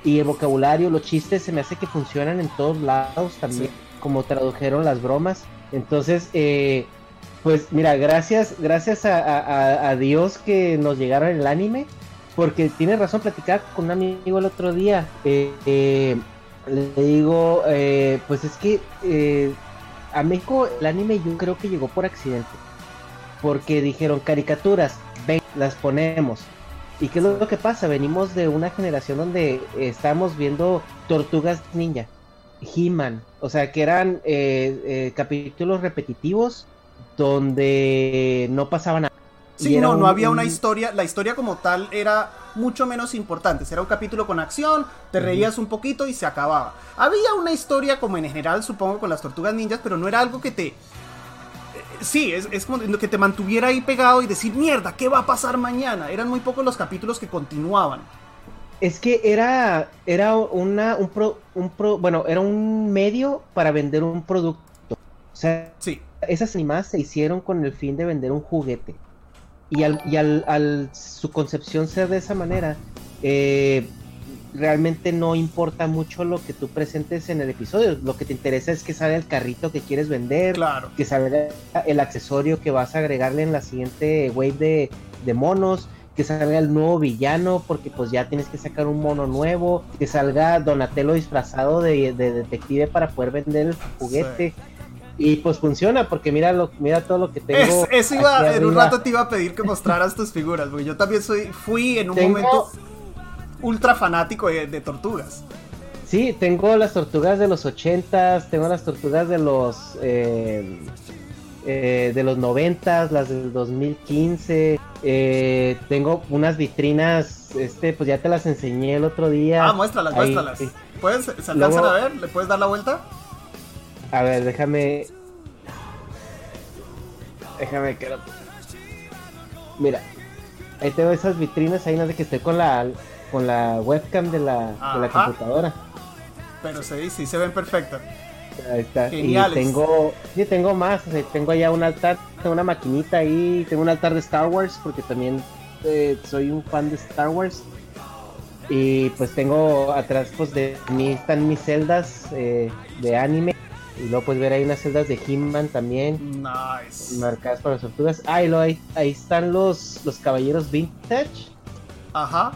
y el vocabulario, los chistes se me hace que funcionan en todos lados también, Sí. como tradujeron las bromas. Entonces, eh, pues mira, gracias, gracias a, a- a- a Dios que nos llegaron el anime, porque tiene razón platicar con un amigo el otro día. eh, eh, le digo, pues es que a México el anime yo creo que llegó por accidente, porque dijeron caricaturas, ven, las ponemos. ¿Y qué es lo que pasa? Venimos de una generación donde estamos viendo Tortugas Ninja, He-Man, o sea, que eran eh, eh, capítulos repetitivos donde no pasaba nada. Sí, no, no un- había una un- historia, la historia como tal era mucho menos importante, era un capítulo con acción, te reías un poquito y se acababa. Había una historia como en general, supongo, con las tortugas ninjas, pero no era algo que te... Sí, es, es como lo que te mantuviera ahí pegado y decir, mierda, ¿qué va a pasar mañana? Eran muy pocos los capítulos que continuaban. Es que era, era una, un pro, un pro, bueno, era un medio para vender un producto. O sea, Sí, esas animadas se hicieron con el fin de vender un juguete. Y al, y al, al su concepción ser de esa manera, eh, realmente no importa mucho lo que tú presentes en el episodio. Lo que te interesa es que salga el carrito que quieres vender, claro. que salga el accesorio que vas a agregarle en la siguiente wave de, de monos, que salga el nuevo villano, porque pues ya tienes que sacar un mono nuevo, que salga Donatello disfrazado de, de detective para poder vender el juguete. Y pues funciona, porque mira lo, mira todo lo que tengo. Es- eso iba, en un rato te iba a pedir que mostraras tus figuras, porque yo también soy, fui en un Tengo- momento ultra fanático de, de tortugas. Sí, tengo las tortugas de los ochentas, tengo las tortugas de los eh, eh, de los noventas, las del 2015, eh, tengo unas vitrinas, este, pues ya te las enseñé el otro día. Ah, muéstralas, Ahí, muéstralas. ¿Puedes, se alcanzan Luego- a ver? ¿Le puedes dar la vuelta? A ver, déjame. Déjame que lo- Mira, ahí tengo esas vitrinas, ahí no de que estoy con la con la webcam de la, de la computadora. Pero sí, sí se ven perfectas. Ahí está. Geniales. Y tengo, sí, tengo más. tengo allá un altar, tengo una maquinita ahí, tengo un altar de Star Wars porque también eh, soy un fan de Star Wars. Y pues tengo atrás, pues de mí están mis celdas eh, de anime. Y luego puedes ver ahí unas celdas de He-Man también, Nice. marcadas para las tortugas. Ah, y luego ahí, ahí están los, los caballeros vintage. Ajá.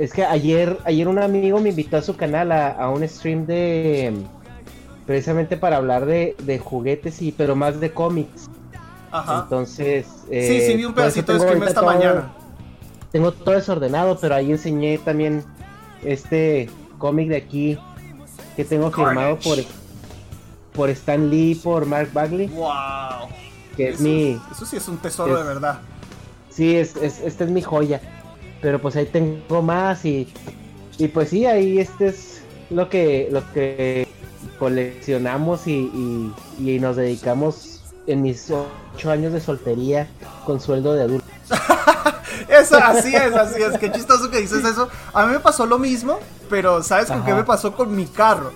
Es que ayer, ayer un amigo me invitó a su canal a, a un stream de precisamente para hablar de, de juguetes y pero más de cómics. Ajá. Entonces, sí, eh, sí, vi un pedacito de stream esta todo- mañana. Tengo todo desordenado, pero ahí enseñé también este cómic de aquí que tengo firmado por por Stan Lee, por Mark Bagley, Wow. que es Eso, mi eso sí es un tesoro es- de verdad. Sí, es, es, esta es mi joya. Pero pues ahí tengo más y, y pues sí, ahí este es lo que, lo que coleccionamos y, y, y nos dedicamos en mis ocho años de soltería con sueldo de adulto. Eso, así es, así es. Qué chistoso que dices eso. A mí me pasó lo mismo, pero ¿sabes con qué me pasó con mi carro?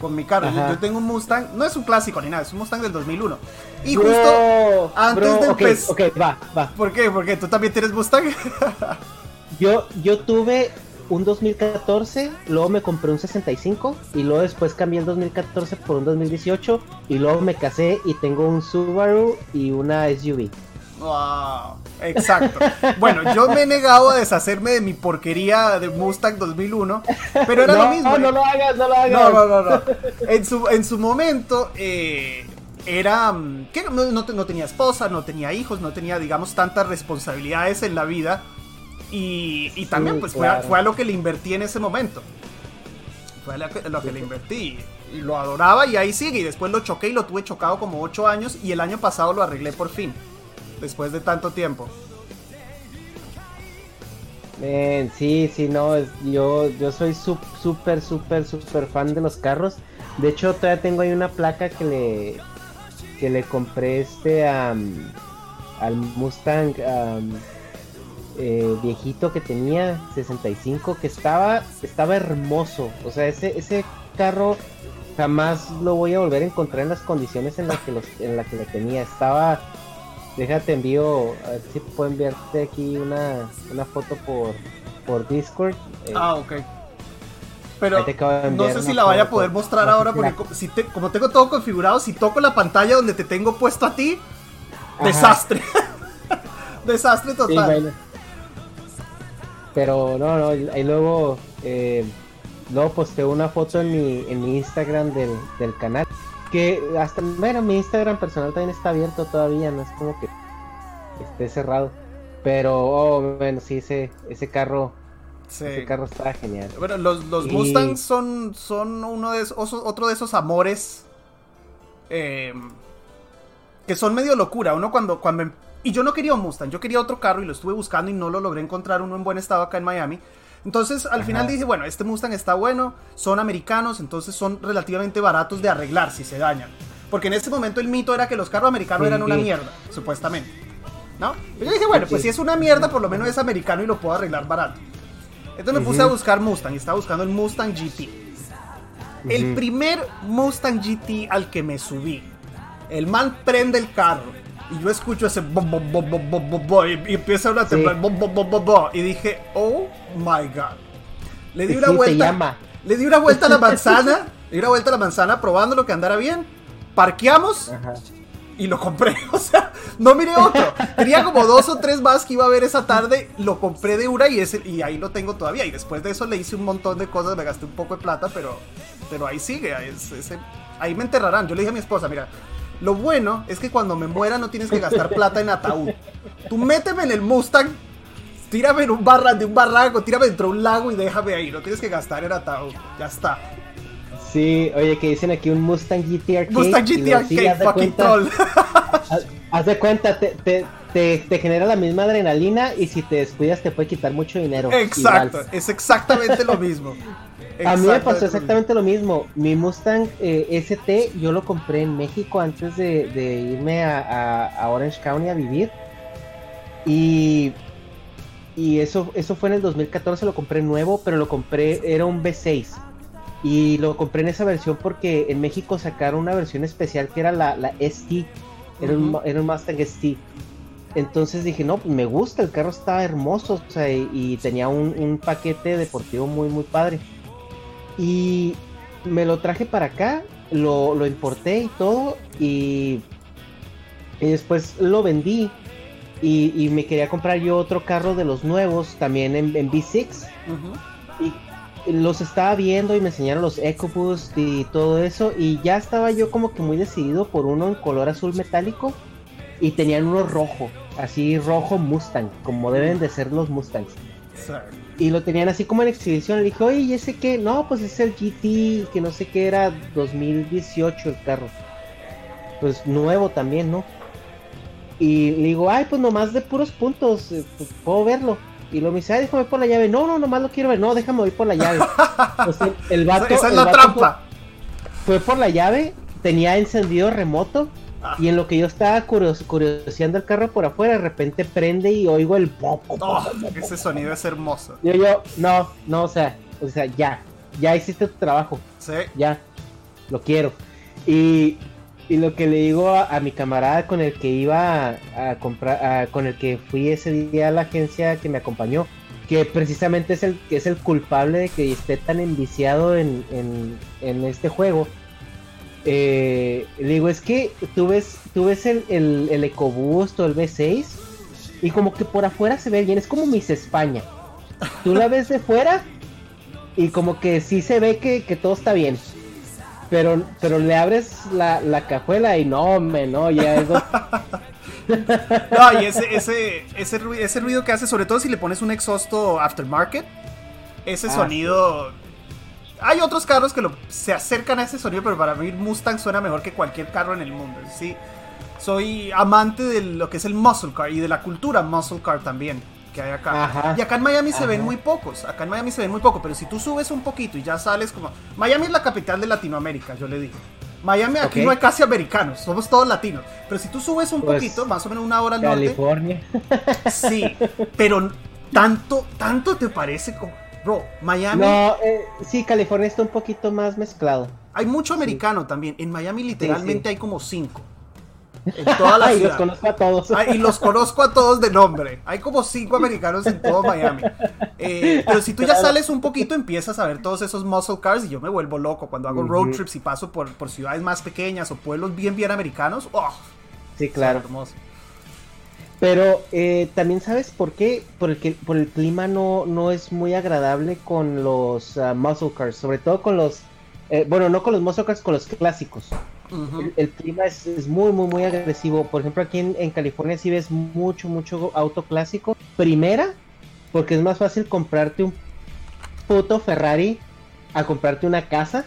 Con mi carro. Yo, tengo un Mustang, no es un clásico ni nada, es un Mustang del 2001. Y Bro, justo antes bro, de empezar- ok, va, va. ¿Por qué? Porque tú también tienes Mustang. Yo, yo tuve un 2014, luego me compré un 65 y luego después cambié el 2014 por un 2018 y luego me casé y tengo un Subaru y una SUV. Wow, exacto. Bueno, yo me he negado a deshacerme de mi porquería de Mustang 2001, pero era lo mismo. No, no lo hagas, no lo hagas. No, no, no, no. En su, en su momento, eh, era mm, que no, no, no, tenía esposa, no tenía hijos, no tenía, digamos, tantas responsabilidades en la vida. Y, y también, Sí, pues, claro. fue, a, fue a lo que le invertí en ese momento. Fue a lo que, lo que le invertí. Y lo adoraba y ahí sigue. Y después lo choqué y lo tuve chocado como 8 años. Y el año pasado lo arreglé por fin. Después de tanto tiempo. Sí, sí, no, es- yo, yo soy súper, súper, súper fan de los carros. De hecho, todavía tengo ahí una placa que le, que le compré este am, al Mustang eh, viejito que tenía, 65, que estaba, estaba hermoso. O sea, ese, ese carro jamás lo voy a volver a encontrar en las condiciones en las que, los, en la que lo tenía. Estaba Déjate envío, a ver si puedo enviarte aquí una, una foto por, por Discord. eh, Ah, ok. Pero no sé si la vaya a poder mostrar No ahora porque la- si te- como tengo todo configurado, si toco la pantalla donde te tengo puesto a ti, Ajá. desastre. desastre sí, total. bueno. Pero no, no, ahí luego, eh, luego posté una foto en mi, en mi Instagram del, del canal. Que hasta, bueno, mi Instagram personal también está abierto todavía, no es como que esté cerrado. Pero, oh, bueno, sí, ese, ese carro, Sí. ese carro estaba genial. Bueno, los, los Y- Mustangs son, son uno de esos, otro de esos amores eh, que son medio locura. Uno cuando, cuando... Y yo no quería un Mustang, yo quería otro carro y lo estuve buscando y no lo logré encontrar uno en buen estado acá en Miami. Entonces al final dije, bueno, este Mustang está bueno, son americanos, entonces son relativamente baratos de arreglar si se dañan. Porque en ese momento el mito era que los carros americanos eran una Sí. mierda, supuestamente. ¿No? Y yo dije, bueno, pues si es una mierda, por lo menos es americano y lo puedo arreglar barato. Entonces me puse a buscar Mustang y estaba buscando el Mustang GT. El primer Mustang GT al que me subí, el man prende el carro y yo escucho ese bo, bo, bo, bo, bo, bo, bo, y, y empieza a temblar bo, bo, bo, bo, bo, y dije, oh my god. Le di Sí, una vuelta. llama. Le di una vuelta a la manzana, le di una vuelta a la manzana probando lo que andara bien. Parqueamos Ajá. y lo compré. O sea, no miré otro. Tenía como dos o tres más que iba a ver esa tarde. Lo compré de una y, ese, y ahí lo tengo todavía. Y después de eso le hice un montón de cosas. Me gasté un poco de plata, pero, pero ahí sigue. es- ese- ahí me enterrarán. Yo le dije a mi esposa, mira. Lo bueno es que cuando me muera no tienes que gastar plata en ataúd. Tú méteme en el Mustang, tírame en un barra, de un barranco, tírame dentro de un lago y déjame ahí. No tienes que gastar en ataúd. Ya está. Sí, oye, que dicen aquí un Mustang GT Arcade. Mustang GT Arcade, fucking cuenta- troll. Haz, haz de cuenta, te, te, te, te genera la misma adrenalina y si te descuidas te puede quitar mucho dinero. Exacto, Igual. es exactamente lo mismo. A mí me pasó exactamente lo mismo. Mi Mustang eh, ST yo lo compré en México antes de, de irme a, a- a Orange County a vivir. Y, y eso, eso fue en el 2014, lo compré nuevo, pero lo compré, era un V6. Y lo compré en esa versión porque en México sacaron una versión especial que era la, la ST. Era, un, Ujú. era un Mustang ST. Entonces dije, no, pues me gusta, el carro está hermoso. O sea, y, y tenía un, un paquete deportivo muy, muy padre. Y me lo traje para acá, lo, lo importé y todo. Y, y después lo vendí. Y, y me quería comprar yo otro carro de los nuevos, también en, en V6. Ujú. Y los estaba viendo y me enseñaron los EcoBoost y todo eso. Y ya estaba yo como que muy decidido por uno en color azul metálico. Y tenían uno rojo, así rojo Mustang, como deben de ser los Mustangs. Y lo tenían así como en exhibición. Le dije, oye, ¿y ese qué? No, pues es el GT, que no sé qué era, 2018 el carro. Pues nuevo también, ¿no? Y le digo, ay, pues nomás de puros puntos, eh, pues, puedo verlo. Y lo me dice, ay, déjame ir por la llave. No, no, nomás lo quiero ver. No, déjame ir por la llave. Pues el, el Esa, vato, esa es la trampa. Fue, fue por la llave, tenía encendido remoto. Y en lo que yo estaba curios- curioseando el carro por afuera, de repente prende y oigo el pop, Oh, ese sonido es hermoso. yo, yo, no, no, o sea, o sea, ya, ya hiciste tu trabajo, Sí. ya, lo quiero. Y, y lo que le digo a, a mi camarada con el que iba a, a comprar, a- con el que fui ese día a la agencia que me acompañó, que precisamente es el, que es el culpable de que esté tan enviciado en, en, en este juego. Eh, digo, es que tú ves, tú ves el, el, el EcoBoost o el V6 y como que por afuera se ve bien, es como Miss España. Tú la ves de fuera y como que sí se ve que, que todo está bien. Pero, pero le abres la, la cajuela y no, hombre, no, ya es... No, y ese, ese, ese, ruido, ese ruido que hace, sobre todo si le pones un exhausto aftermarket, ese Ah, sonido... Hay otros carros que lo, se acercan a ese sonido, pero para mí Mustang suena mejor que cualquier carro en el mundo. Sí, soy amante de lo que es el muscle car y de la cultura muscle car también que hay acá. Ajá, y acá en Miami se ven muy pocos. Acá en Miami se ven muy pocos, pero si tú subes un poquito y ya sales como... Miami es la capital de Latinoamérica, yo le digo. Miami, aquí no hay casi americanos, somos todos latinos. Pero si tú subes un Pues, poquito, más o menos una hora al norte, California. Sí, pero tanto, tanto te parece como. Bro, Miami. No, eh, sí, California está un poquito más mezclado. Hay mucho americano también. En Miami literalmente sí. hay como cinco. En toda la los ciudad. conozco a todos. Ah, y los conozco a todos de nombre. Hay como cinco americanos en todo Miami. Eh, pero si tú ya sales un poquito, empiezas a ver todos esos muscle cars y yo me vuelvo loco cuando hago road trips y paso por, por ciudades más pequeñas o pueblos bien, bien americanos. ¡Oh! sí, claro. hermoso. Pero eh, también sabes por qué, por el, que, por el clima no, no es muy agradable con los ah, muscle cars, sobre todo con los, eh, bueno, no con los muscle cars, con los clásicos. El, el clima es, es muy, muy, muy agresivo. Por ejemplo, aquí en, en California sí ves mucho, mucho auto clásico. Primera, porque es más fácil comprarte un puto Ferrari a comprarte una casa.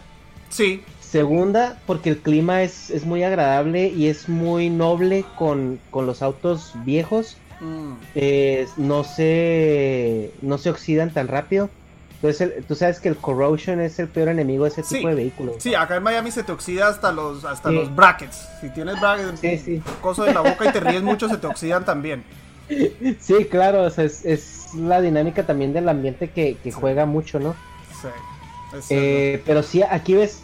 Sí, Segunda, porque el clima es, es muy agradable y es muy noble con, con los autos viejos. Mm. Eh, no, se, no se oxidan tan rápido. Entonces, el- tú sabes que el corrosion es el peor enemigo de ese Sí. tipo de vehículos. Sí, acá en Miami se te oxida hasta los, hasta Sí. los brackets. Si tienes brackets, Sí, sí. coso de la boca y te ríes mucho, se te oxidan también. Sí, claro, o sea, es, es la dinámica también del ambiente que, que juega mucho, ¿no? Sí. Eh, pero sí, aquí ves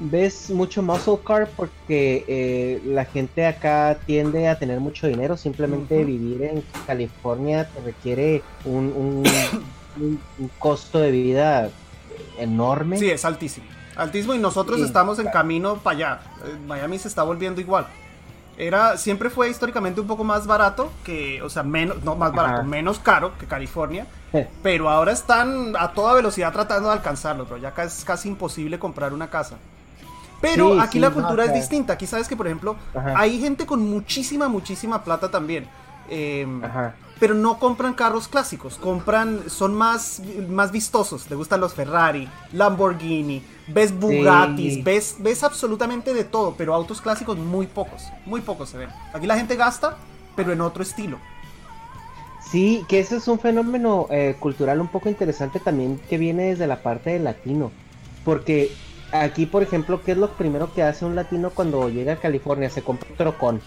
ves mucho muscle car porque eh, la gente acá tiende a tener mucho dinero. Simplemente vivir en California te requiere un, un, un- un costo de vida enorme. Sí, es altísimo. Altísimo y nosotros Sí. estamos en camino para allá. Eh, Miami se está volviendo igual. Era, siempre fue históricamente un poco más barato que, o sea, menos, no más barato, Ajá. menos caro que California. Pero ahora están a toda velocidad tratando de alcanzarlo, pero ya es casi imposible comprar una casa. Pero Sí, aquí sí, la cultura es distinta. Aquí sabes que, por ejemplo, Ajá. hay gente con muchísima, muchísima plata también. Eh, Ajá. pero no compran carros clásicos, compran, son más, más vistosos, te gustan los Ferrari, Lamborghini, ves Bugattis, Sí. ves, ves absolutamente de todo, pero autos clásicos muy pocos, muy pocos se ven. Aquí la gente gasta, pero en otro estilo. Sí, que ese es un fenómeno eh, cultural un poco interesante también que viene desde la parte del latino. Porque aquí, por ejemplo, ¿qué es lo primero que hace un latino cuando llega a California? Se compra un trocón.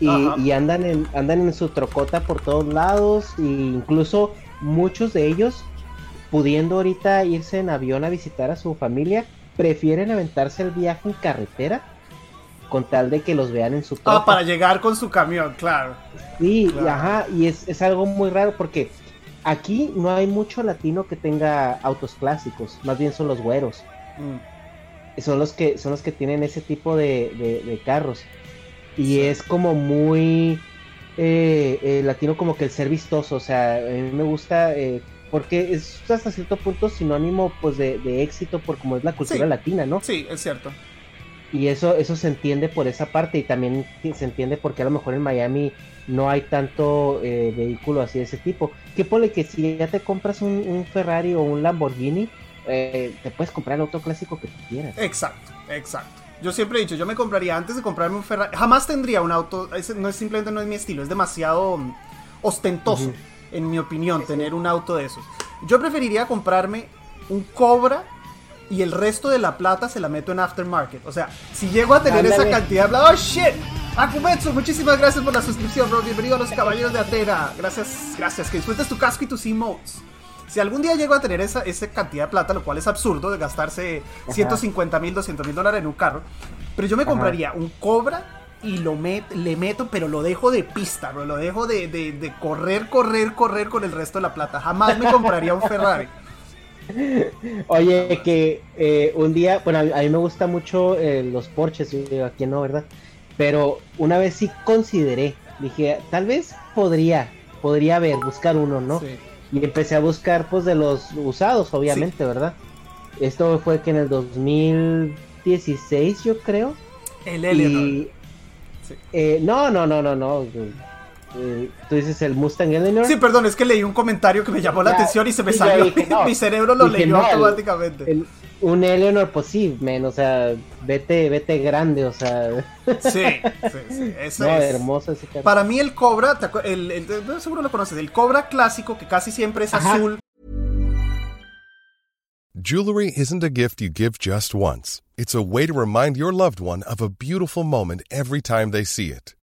Y, y andan, en, andan en su trocota por todos lados. E incluso muchos de ellos, pudiendo ahorita irse en avión a visitar a su familia, prefieren aventarse el viaje en carretera con tal de que los vean en su troca. Ah, para llegar con su camión, claro. Sí, Claro. ajá, y es, es algo muy raro porque aquí no hay mucho latino que tenga autos clásicos, más bien son los güeros, Mm. son los que son los que tienen ese tipo de, de- de carros y es como muy eh, eh, latino como que el ser vistoso, o sea, a mí me gusta eh, porque es hasta cierto punto sinónimo pues de, de éxito por como es la cultura Sí. latina, ¿no? Sí, es cierto. Y eso, eso se entiende por esa parte y también se entiende porque a lo mejor en Miami no hay tanto eh, vehículo así de ese tipo. Que pone que si ya te compras un, un Ferrari o un Lamborghini, eh, te puedes comprar el auto clásico que tú quieras. Exacto, exacto. Yo siempre he dicho, yo me compraría antes de comprarme un Ferrari, jamás tendría un auto, ese no es simplemente no es mi estilo, es demasiado mm, ostentoso, en mi opinión, tener un auto de esos. Yo preferiría comprarme un Cobra y el resto de la plata se la meto en aftermarket. O sea, si llego a tener esa cantidad de plata, oh shit. Akumetsu, muchísimas gracias por la suscripción, bro. Bienvenido a los Caballeros de Atena. Gracias, gracias. Que disfrutes tu casco y tus emotes. Si algún día llego a tener esa, esa cantidad de plata, lo cual es absurdo de gastarse 150 mil, 200 mil dólares en un carro, pero yo me Ajá. compraría un Cobra y lo met, le meto, pero lo dejo de pista, bro. Lo dejo de, de, de correr, correr, correr con el resto de la plata. Jamás me compraría un Ferrari. Oye, que eh, un día, bueno, a mí me gusta mucho eh, los Porsches, aquí no, ¿verdad? Pero una vez sí consideré, dije, tal vez podría, podría haber, buscar uno, ¿no? Y empecé a buscar, pues, de los usados, obviamente, ¿verdad? Esto fue que en el 2016, yo creo. El Eleanor. Eh, no, no, no, no, no. Eh, tú dices el Mustang Eleanor. Sí, perdón, es que leí un comentario que me llamó la atención y se me salió. Mi cerebro lo leyó automáticamente. Un Eleanor, pues sí, men, o sea, vete, vete grande, o sea. Sí, sí, sí. Eso no, hermoso ese carro. Para mí el Cobra, el, el, seguro lo conoces, el Cobra clásico que casi siempre es Ajá. azul. Jewelry isn't a gift you give just once. It's a way to remind your loved one of a beautiful moment every time they see it.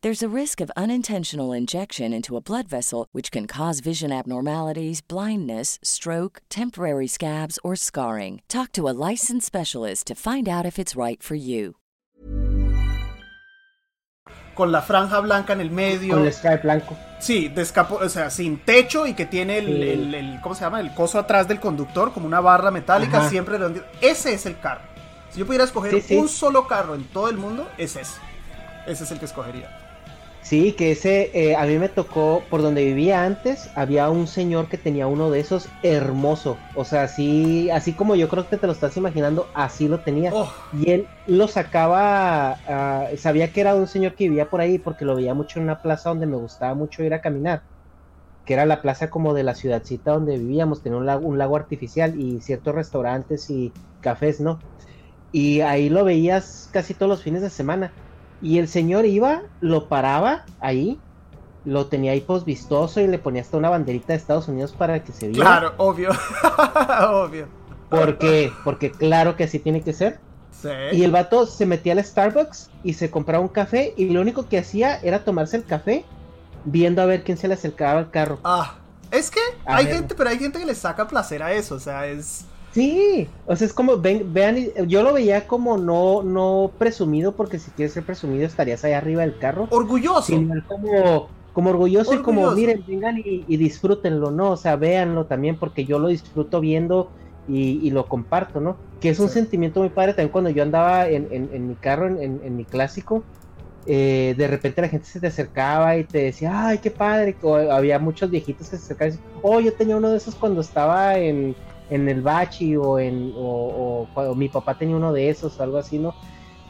There's a risk of unintentional injection into a blood vessel, which can cause vision abnormalities, blindness, stroke, temporary scabs, or scarring. Talk to a licensed specialist to find out if it's right for you. Con la franja blanca en el medio. Con el stripe blanco. Sí, de escapo, o sea, sin techo y que tiene el, sí. el, el, ¿cómo se llama? El coso atrás del conductor, como una barra metálica, Ajá. siempre donde... Ese es el carro. Si yo pudiera escoger sí, sí. un solo carro en todo el mundo, es ese. Ese es el que escogería. Sí, que ese eh, a mí me tocó por donde vivía antes, había un señor que tenía uno de esos hermoso, o sea, así, así como yo creo que te lo estás imaginando, así lo tenía. Oh. Y él lo sacaba, uh, sabía que era un señor que vivía por ahí porque lo veía mucho en una plaza donde me gustaba mucho ir a caminar, que era la plaza como de la ciudadcita donde vivíamos, tenía un lago, un lago artificial y ciertos restaurantes y cafés, ¿no? Y ahí lo veías casi todos los fines de semana. Y el señor iba, lo paraba ahí, lo tenía ahí pues vistoso y le ponía hasta una banderita de Estados Unidos para que se viera. Claro, obvio, obvio. Porque, porque claro que así tiene que ser. Sí. Y el vato se metía al Starbucks y se compraba un café y lo único que hacía era tomarse el café viendo a ver quién se le acercaba al carro. Ah, es que a hay ver. gente, pero hay gente que le saca placer a eso, o sea, es... Sí, o sea, es como, ven, vean, yo lo veía como no, no presumido, porque si quieres ser presumido estarías ahí arriba del carro. Orgulloso. Como, como orgulloso, orgulloso, y como, miren, vengan y, y, disfrútenlo, ¿no? O sea, véanlo también, porque yo lo disfruto viendo y, y lo comparto, ¿no? Que es un sí. sentimiento muy padre también cuando yo andaba en, en, en mi carro, en, en, mi clásico. Eh, de repente la gente se te acercaba y te decía, ay, qué padre. O había muchos viejitos que se acercaban y decían, oh, yo tenía uno de esos cuando estaba en, en el bachi o en o, o, o, mi papá tenía uno de esos o algo así, ¿no?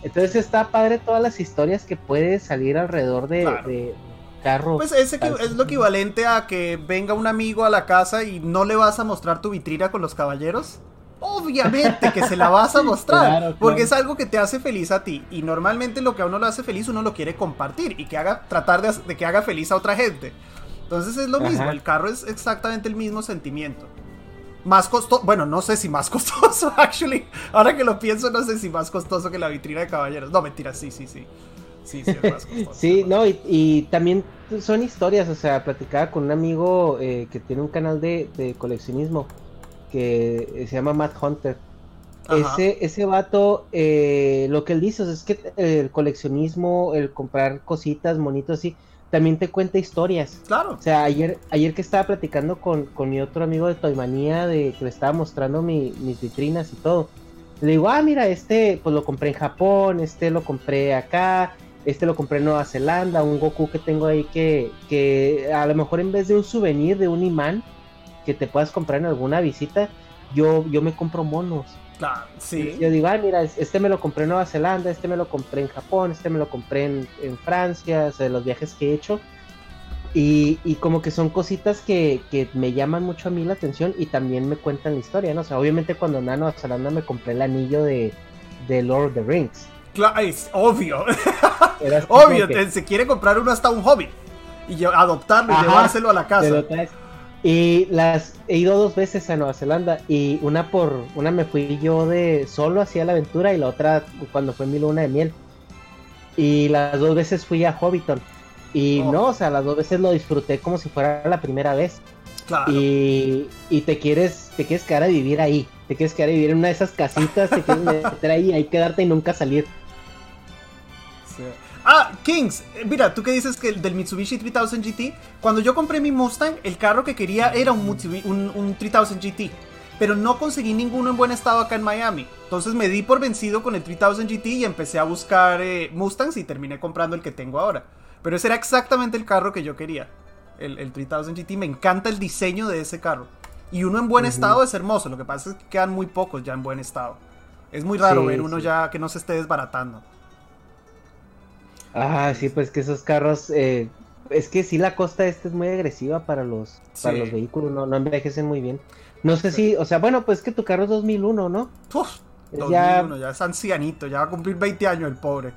Entonces está padre todas las historias que puede salir alrededor de, claro. de carro. Pues es, es, lo equivalente a que venga un amigo a la casa y no le vas a mostrar tu vitrina con los caballeros. Obviamente que se la vas a mostrar, claro, claro. porque es algo que te hace feliz a ti y normalmente lo que a uno lo hace feliz uno lo quiere compartir y que haga tratar de, de que haga feliz a otra gente. Entonces es lo mismo, el carro es exactamente el mismo sentimiento más costoso, bueno, no sé si más costoso, actually, ahora que lo pienso, no sé si más costoso que la vitrina de caballeros. No, mentira, sí, sí, sí. Sí, sí, es más costoso. sí, no, y, y, también son historias, o sea, platicaba con un amigo eh, que tiene un canal de, de, coleccionismo que se llama Matt Hunter. Ese, ese vato, eh, lo que él dice es que el coleccionismo, el comprar cositas, monitos así, también te cuenta historias. Claro. O sea, ayer, ayer que estaba platicando con, con mi otro amigo de Toymanía, de que le estaba mostrando mi- mis vitrinas y todo. Le digo, ah, mira, este pues lo compré en Japón, este lo compré acá, este lo compré en Nueva Zelanda, un Goku que tengo ahí que, que a lo mejor en vez de un souvenir de un imán que te puedas comprar en alguna visita, yo, yo me compro monos. Claro, sí. Yo digo, ah, mira, este me lo compré en Nueva Zelanda, este me lo compré en Japón, este me lo compré en, en Francia, o sea, de los viajes que he hecho. Y, y como que son cositas que, que me llaman mucho a mí la atención y también me cuentan la historia, ¿no? O sea, obviamente cuando andaba en Nueva Zelanda me compré el anillo de, de Lord of the Rings. Cla- es obvio. Obvio, que- se quiere comprar uno hasta un hobbit. Y adoptarlo y Ajá, llevárselo a la casa. traes. Y las he ido dos veces a Nueva Zelanda y una por una me fui yo de solo hacia la aventura y la otra cuando fue mi luna de miel. Y las dos veces fui a Hobbiton. Y Oh. no, o sea, las dos veces lo disfruté como si fuera la primera vez. Claro. Y, y te quieres te quieres quedar a vivir ahí. Te quieres quedar a vivir en una de esas casitas, te quieres meter ahí, ahí quedarte y nunca salir. Sí. Ah, Kings, eh, mira, tú que dices que el del Mitsubishi 3000 GT, cuando yo compré mi Mustang, el carro que quería era un, Mitsubi- un, un 3000 GT, pero no conseguí ninguno en buen estado acá en Miami. Entonces me di por vencido con el 3000 GT y empecé a buscar eh, Mustangs y terminé comprando el que tengo ahora. Pero ese era exactamente el carro que yo quería, el, el 3000 GT. Me encanta el diseño de ese carro. Y uno en buen estado es hermoso, lo que pasa es que quedan muy pocos ya en buen estado. Es muy raro Sí, ver uno sí. ya que no se esté desbaratando. Ah, sí, pues que esos carros, eh, es que sí la costa esta es muy agresiva para los, para los vehículos, no, no envejecen muy bien. No sé si, o sea, bueno, pues que tu carro es 2001, ¿no? Uf, Es 2001, ya... es ancianito, ya va a cumplir 20 años el pobre.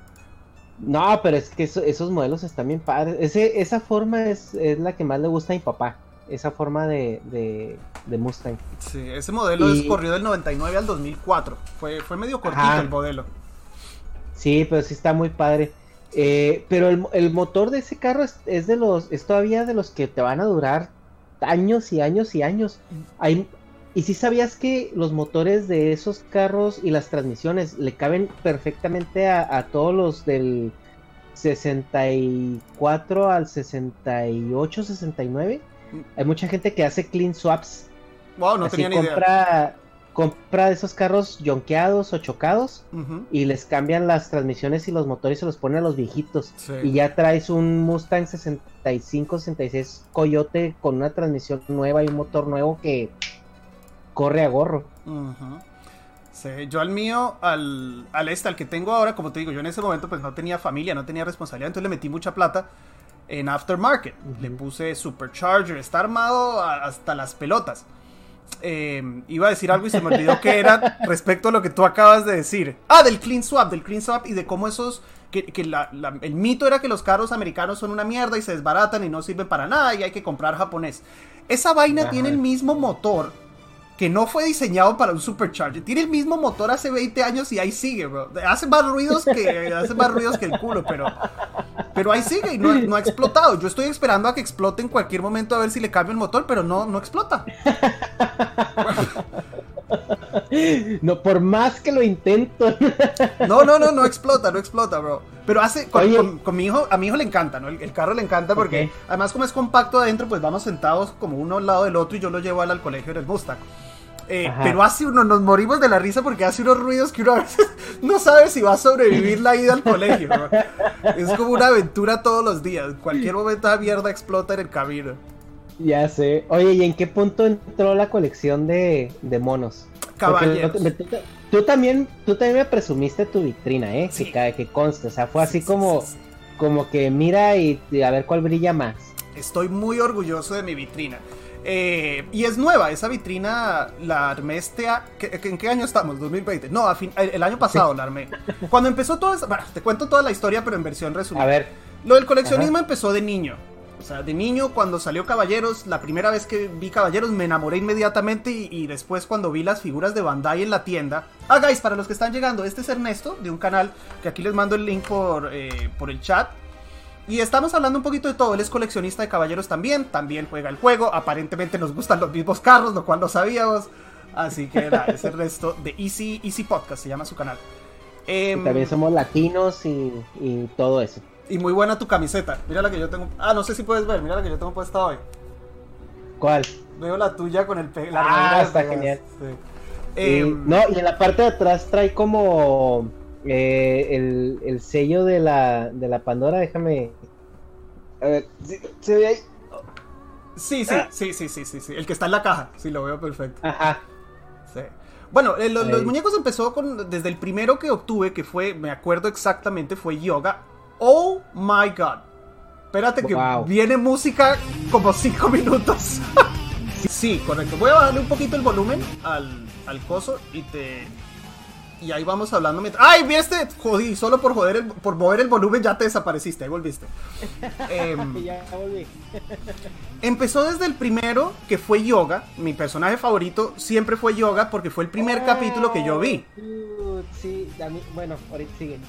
No, pero es que eso- esos modelos están bien padres. Ese, esa forma es, es la que más le gusta a mi papá, esa forma de, de, de Mustang. Sí, ese modelo Y- es corrido del 99 al 2004. Fue, fue medio cortito Ajá. el modelo. Sí, pero sí está muy padre. Eh, pero el, el motor de ese carro es, es de los, es todavía de los que te van a durar años y años y años. Hay, y si sabías que los motores de esos carros y las transmisiones le caben perfectamente a, a todos los del 64 al 68, 69. Hay mucha gente que hace clean swaps. Wow, no así tenía ni idea. Compra, de esos carros yonkeados o chocados y les cambian las transmisiones y los motores y se los ponen a los viejitos. Sí. Y ya traes un Mustang 65, 66 Coyote con una transmisión nueva y un motor nuevo que corre a gorro. Sí, yo al mío, al, al este, al que tengo ahora, como te digo, yo en ese momento pues no tenía familia, no tenía responsabilidad, entonces le metí mucha plata en aftermarket. Le puse supercharger, está armado a- hasta las pelotas. Eh, iba a decir algo y se me olvidó que era respecto a lo que tú acabas de decir. Ah, del clean swap, del clean swap y de cómo esos... Que, que la- la- el mito era que los carros americanos son una mierda y se desbaratan y no sirven para nada y hay que comprar japonés. Esa vaina Ajá. tiene el mismo motor que no fue diseñado para un supercharger. Tiene el mismo motor hace 20 años y ahí sigue, bro. Hace más ruidos que, hace más ruidos que el culo, pero, pero ahí sigue y no, no ha explotado. Yo estoy esperando a que explote en cualquier momento a ver si le cambio el motor, pero no, no explota. No, por más que lo intento. No, no, no, no explota, no explota, bro. Pero hace, con, Oye. con- con mi hijo, a mi hijo le encanta, ¿no? El, el carro le encanta porque además como es compacto adentro, pues vamos sentados como uno al lado del otro y yo lo llevo al, al colegio en el Mustang. Eh, pero hace uno, nos morimos de la risa porque hace unos ruidos que uno a veces no sabe si va a sobrevivir la ida al colegio. Es como una aventura todos los días. Cualquier momento la mierda explota en el camino. ya sé. Oye, ¿y en qué punto entró la colección de, de monos? Caballeros. tú, tú también, tú también me presumiste tu vitrina, ¿eh? Sí. Que, que conste. O sea, fue así Sí, sí, como, sí. como que mira y, y a ver cuál brilla más. Estoy muy orgulloso de mi vitrina. Eh, y es nueva, esa vitrina la armé este a- ¿qué- ¿En qué año estamos? ¿2020? No, a fin- el, el año pasado la armé. Cuando empezó todo eso, bueno, te cuento toda la historia, pero en versión resumida. A ver, Lo del coleccionismo empezó de niño. O sea, de niño, cuando salió Caballeros, la primera vez que vi Caballeros me enamoré inmediatamente y, y después cuando vi las figuras de Bandai en la tienda. Ah, guys, para los que están llegando, este es Ernesto, de un canal que aquí les mando el link por, eh, por el chat. Y estamos hablando un poquito de todo. Él es coleccionista de caballeros también. También juega el juego. Aparentemente nos gustan los mismos carros, lo cual no sabíamos. Así que nada, es el resto de Easy, Easy Podcast, se llama su canal. y Em, también somos latinos y, y todo eso. Y muy buena tu camiseta. Mira la que yo tengo. Ah, no sé si puedes ver. Mira la que yo tengo puesta hoy. ¿Cuál? Veo la tuya con el pe la Ah, está genial. Sí. Y- Em, no, y en la parte de atrás trae como eh, el, el sello de la, de la Pandora. Déjame. A ver, ¿sí- ¿se ve ahí? Sí, sí, sí, sí, sí, sí, sí. El que está en la caja. Sí, lo veo perfecto. Ajá. Sí. Bueno, eh, lo- los muñecos empezó con desde el primero que obtuve, que fue, me acuerdo exactamente, fue Yoga. Oh my god. Espérate que Wow. viene música como cinco minutos. sí, correcto. Voy a bajarle un poquito el volumen al, al coso y te. Y ahí vamos hablando mientras. ¡Ay, viste! Jodí, solo por joder el- por mover el volumen ya te desapareciste, ahí volviste. Em, Ya volví. Empezó desde el primero, que fue Yoga. Mi personaje favorito siempre fue Yoga porque fue el primer capítulo que yo vi. Oh, Sí, a mí- bueno, ahorita sigue.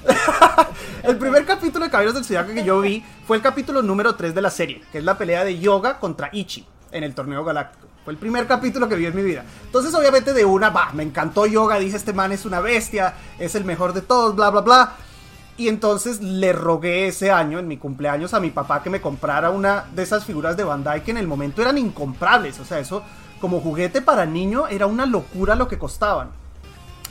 El primer capítulo de Caballeros del Zodiaco que yo vi fue el capítulo número 3 de la serie, que es la pelea de Yoga contra Ichi en el torneo galáctico. Fue el primer capítulo que vi en mi vida. Entonces, obviamente, de una, va, me encantó Yoga. Dije, este man es una bestia, es el mejor de todos, bla, bla, bla. Y entonces le rogué ese año, en mi cumpleaños, a mi papá que me comprara una de esas figuras de Bandai que en el momento eran incomprables. O sea, eso como juguete para niño era una locura lo que costaban.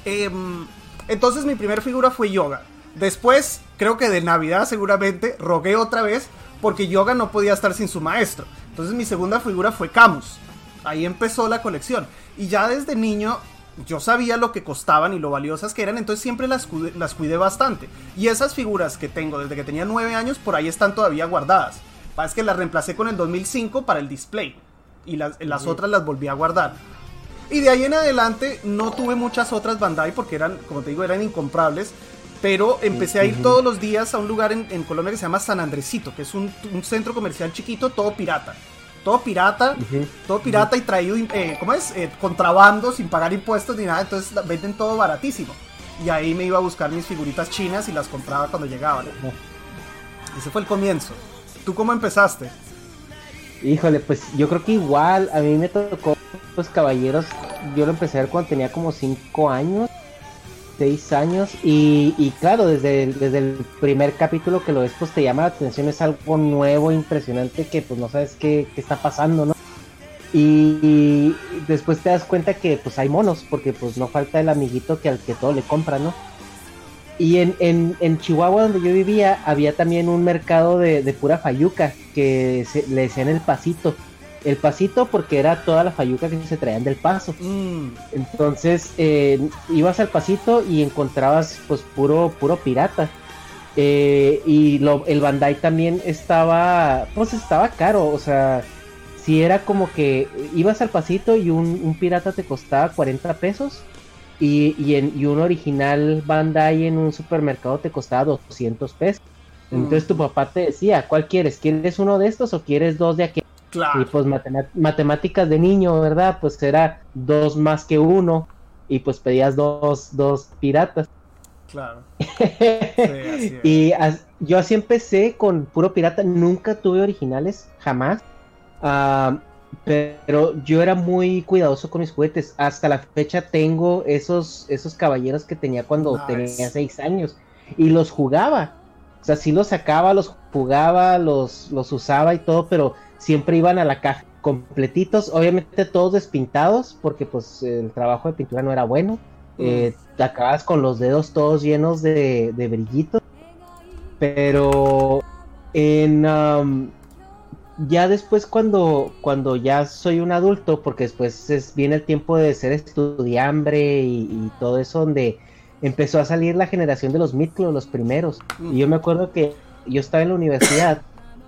Em, entonces mi primera figura fue Yoga. Después, creo que de Navidad seguramente, rogué otra vez porque Yoga no podía estar sin su maestro. Entonces mi segunda figura fue Camus. Ahí empezó la colección. Y ya desde niño yo sabía lo que costaban y lo valiosas que eran, entonces siempre las cuidé, las cuidé bastante. Y esas figuras que tengo desde que tenía 9 años, por ahí están todavía guardadas. Es que las reemplacé con el 2005 para el display. Y las, las otras las volví a guardar. Y de ahí en adelante no tuve muchas otras Bandai porque eran, como te digo, eran incomprables. Pero empecé a ir todos los días a un lugar en, en Colombia que se llama San Andresito, que es un, un centro comercial chiquito, todo pirata. Todo pirata, todo pirata y traído, eh, ¿cómo es? Eh, contrabando sin pagar impuestos ni nada, entonces venden todo baratísimo. Y ahí me iba a buscar mis figuritas chinas y las compraba cuando llegaban. Ese fue el comienzo. ¿Tú cómo empezaste? Híjole, pues yo creo que igual a mí me tocó pues caballeros, yo lo empecé a ver cuando tenía como 5 años, 6 años y, y claro, desde desde el primer capítulo que lo ves pues te llama la atención, es algo nuevo, impresionante que pues no sabes qué, qué está pasando, ¿no? Y, y después te das cuenta que pues hay monos, porque pues no falta el amiguito que al que todo le compra, ¿no? Y en, en, en Chihuahua, donde yo vivía, había también un mercado de, de pura fayuca, que se, le decían el pasito. El pasito porque era toda la fayuca que se traían del paso. Mm, Entonces, eh, ibas al pasito y encontrabas pues puro, puro pirata. Eh, y lo, el Bandai también estaba, pues estaba caro, o sea, si era como que ibas al pasito y un, un pirata te costaba 40 pesos y, y, en, y un original Bandai en un supermercado te costaba 200 pesos. Entonces tu papá te decía, ¿cuál quieres? ¿Quieres uno de estos o quieres dos de aquel? Claro. Y pues matemáticas de niño, ¿verdad? Pues era dos más que uno y pues pedías dos, dos piratas. Claro. y as- yo así empecé con puro pirata, nunca tuve originales, jamás. Ah, pero yo era muy cuidadoso con mis juguetes. Hasta la fecha tengo esos, esos caballeros que tenía cuando Nice. tenía seis años y los jugaba. O sea, sí los sacaba, los jugaba, los, los usaba y todo, pero siempre iban a la caja completitos, obviamente todos despintados, porque pues el trabajo de pintura no era bueno. Eh, te acabas con los dedos todos llenos de, de brillitos. Pero en um, ya después cuando, cuando ya soy un adulto, porque después es, viene el tiempo de ser estudiambre y, y todo eso, donde empezó a salir la generación de los Mitclo, los primeros. Y yo me acuerdo que yo estaba en la universidad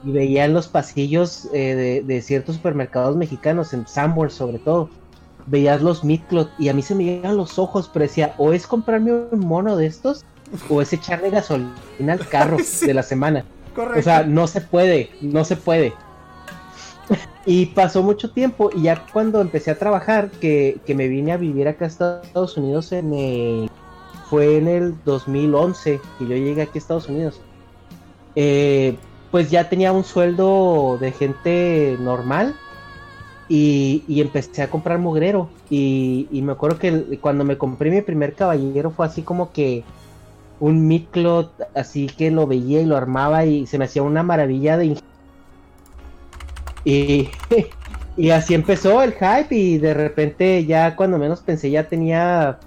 y veía en los pasillos eh, de, de ciertos supermercados mexicanos, en Sanborns sobre todo, veías los Midcloth y a mí se me llegan los ojos, pero decía, o es comprarme un mono de estos, o es echarle gasolina al carro Sí. de la semana. Correcto. O sea, no se puede, no se puede. Y pasó mucho tiempo y ya cuando empecé a trabajar, que, que me vine a vivir acá a Estados Unidos en el- fue en el 2011 que yo llegué aquí a Estados Unidos. Eh, pues ya tenía un sueldo de gente normal y, y empecé a comprar mugrero. Y, y me acuerdo que cuando me compré mi primer caballero fue así como que un Midcloth así que lo veía y lo armaba y se me hacía una maravilla de y, y así empezó el hype y de repente ya cuando menos pensé ya tenía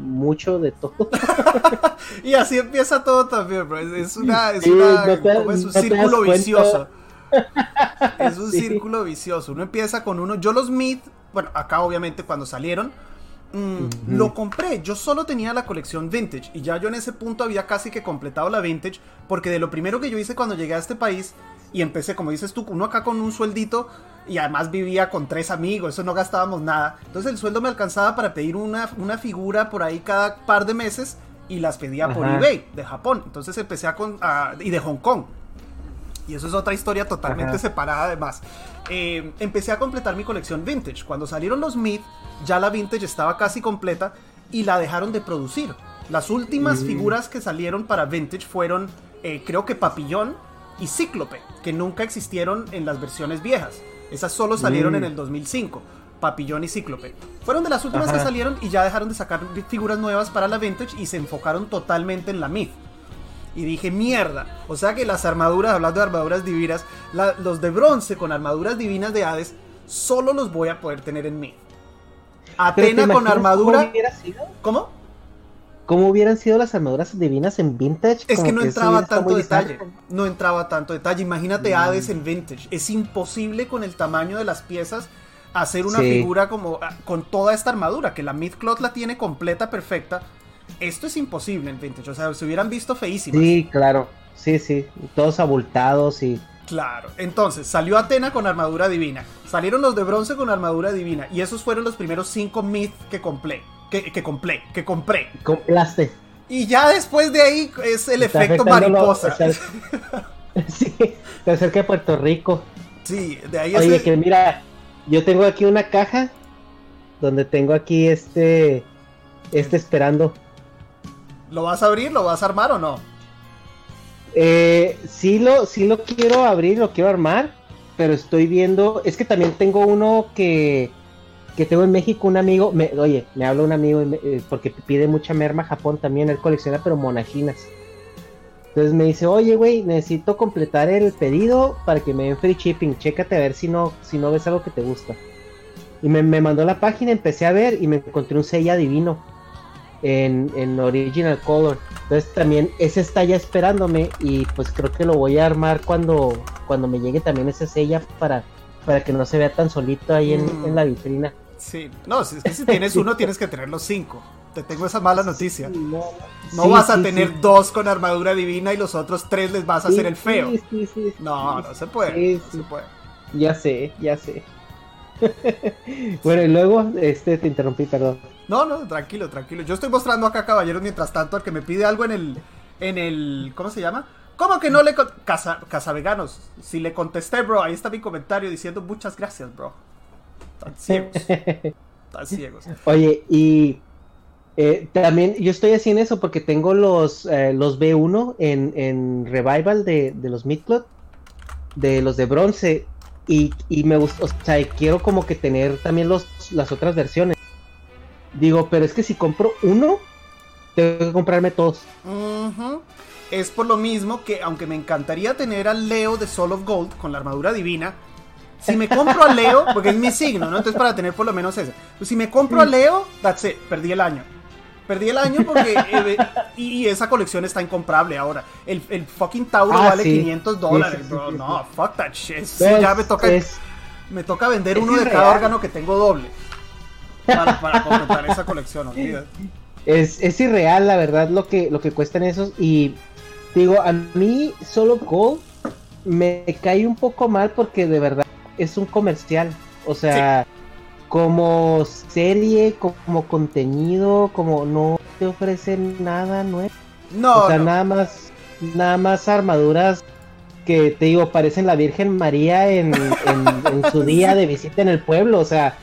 mucho de todo. y así empieza todo también, bro. Es una, es, una, es un círculo vicioso. es un círculo vicioso. Uno empieza con uno. Yo los Mid, bueno, acá obviamente cuando salieron, mm, lo compré. Yo solo tenía la colección Vintage. Y ya yo en ese punto había casi que completado la Vintage. Porque de lo primero que yo hice cuando llegué a este país y empecé, como dices tú, uno acá con un sueldito y además vivía con tres amigos, eso no gastábamos nada. Entonces el sueldo me alcanzaba para pedir una, una figura por ahí cada par de meses y las pedía por eBay de Japón. Entonces empecé a, con, y de Hong Kong. Y eso es otra historia totalmente separada además. Eh, empecé a completar mi colección vintage. Cuando salieron los Mid, ya la vintage estaba casi completa y la dejaron de producir. Las últimas mm. figuras que salieron para vintage fueron, eh, creo que Papillón y Cíclope, que nunca existieron en las versiones viejas. Esas solo salieron en mm. el 2005. Papillón y Cíclope. Fueron de las últimas que salieron y ya dejaron de sacar figuras nuevas para la Vintage y se enfocaron totalmente en la Myth. Y dije, mierda. O sea que las armaduras, hablando de armaduras divinas, los de bronce con armaduras divinas de Hades, solo los voy a poder tener en Myth. Atena con armadura. ¿Cómo? ¿Cómo hubieran sido las armaduras divinas en vintage? Es que no entraba tanto detalle. No entraba tanto detalle. Imagínate mm. Hades en vintage. Es imposible con el tamaño de las piezas hacer una figura como ah, con toda esta armadura, que la Mythcloth la tiene completa, perfecta. Esto es imposible en vintage. O sea, se hubieran visto feísimas. Sí, claro. Sí, sí. Todos abultados y. Claro. Entonces, salió Atena con armadura divina. Salieron los de bronce con armadura divina. Y esos fueron los primeros cinco Myth que compré que, compré, que compré. Compraste. Y ya después de ahí es el efecto mariposa. sí, te acerca a Puerto Rico. Sí, de ahí Oye, que mira, yo tengo aquí una caja donde tengo aquí este, este esperando. ¿Lo vas a abrir? ¿Lo vas a armar o no? Eh, sí lo, sí lo quiero abrir, lo quiero armar, pero estoy viendo, es que también tengo uno que que tengo en México un amigo, me, oye, me habla un amigo eh, porque pide mucha merma Japón también, él colecciona pero monajinas. Entonces me dice, oye, güey, necesito completar el pedido para que me den free shipping. Chécate a ver si no, si no ves algo que te gusta. Y me, mandó la página, empecé a ver y me encontré un sella divino en, en Original Color. Entonces también ese está ya esperándome y pues creo que lo voy a armar cuando, cuando me llegue también ese sella para, para que no se vea tan solito ahí en, en la vitrina. Sí, no, es que si tienes uno tienes que tener los cinco. Te tengo esa mala noticia. no, vas a tener dos con armadura divina y los otros tres les vas a hacer el feo. No, no se puede. se puede. Ya sé, ya sé. bueno, y luego, este, te interrumpí, perdón. No, no, tranquilo, tranquilo. Yo estoy mostrando acá, caballeros, mientras tanto, al que me pide algo en el, en el, ¿cómo se llama? ¿Cómo que no le... Casa, Casaveganos, si le contesté, bro, ahí está mi comentario diciendo muchas gracias, bro. Están ciegos. Están ciegos. Oye, y eh, también yo estoy haciendo eso porque tengo los, eh, los B1 en, en Revival de, de los Midcloth, de los de bronce. Y, y me gusta, o sea, quiero como que tener también los, las otras versiones. Digo, pero es que si compro uno, tengo que comprarme todos. Es por lo mismo que, aunque me encantaría tener al Leo de Soul of Gold con la armadura divina, si me compro a Leo, porque es mi signo, ¿no? Entonces para tener por lo menos ese. Pues si me compro a Leo, that's it, perdí el año. Perdí el año porque... Eh, y, esa colección está incomprable ahora. El, el fucking Tauro ah, vale 500 dólares, bro. No, fuck that shit. ya me toca... me toca vender uno de cada órgano que tengo doble. Para, para completar esa colección, olvídate. Es, es irreal, la verdad, lo que, lo que cuestan esos. Y digo, a mí solo Gold me cae un poco mal porque de verdad es un comercial. O sea, como serie, como contenido, como no te ofrecen nada nuevo. No. O sea, nada más, nada más armaduras que te digo, parecen la Virgen María en, en, su día de visita en el pueblo. O sea,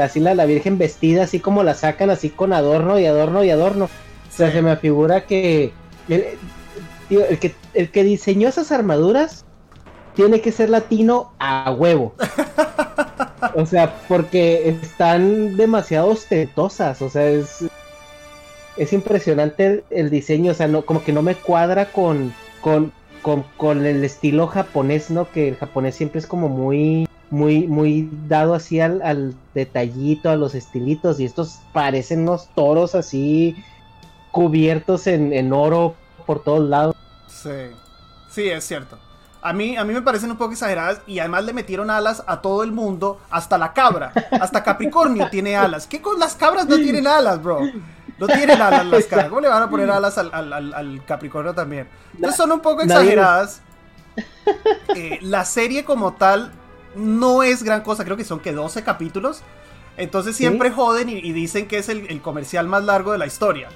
así la, la Virgen vestida, así como la sacan, así con adorno y adorno y adorno. O sea, se me figura que el, el que el que diseñó esas armaduras tiene que ser latino a huevo. o sea, porque están demasiado ostentosas. O sea, es. es impresionante el, diseño, o sea, no, como que no me cuadra con, con, con, con el estilo japonés, ¿no? Que el japonés siempre es como muy, muy, muy dado así al, al detallito, a los estilitos, y estos parecen unos toros así cubiertos en, en oro por todos lados. Sí, sí, es cierto. A mí, a mí me parecen un poco exageradas y además le metieron alas a todo el mundo, hasta la cabra, hasta Capricornio tiene alas. ¿Qué con las cabras no tienen alas, bro? No tienen alas las cabras. ¿Cómo le van a poner alas al, al- al- al Capricornio también? Entonces son un poco exageradas. Eh, la serie como tal no es gran cosa, creo que son que 12 capítulos. Entonces ¿Sí? siempre joden y, y dicen que es el, el comercial más largo de la historia.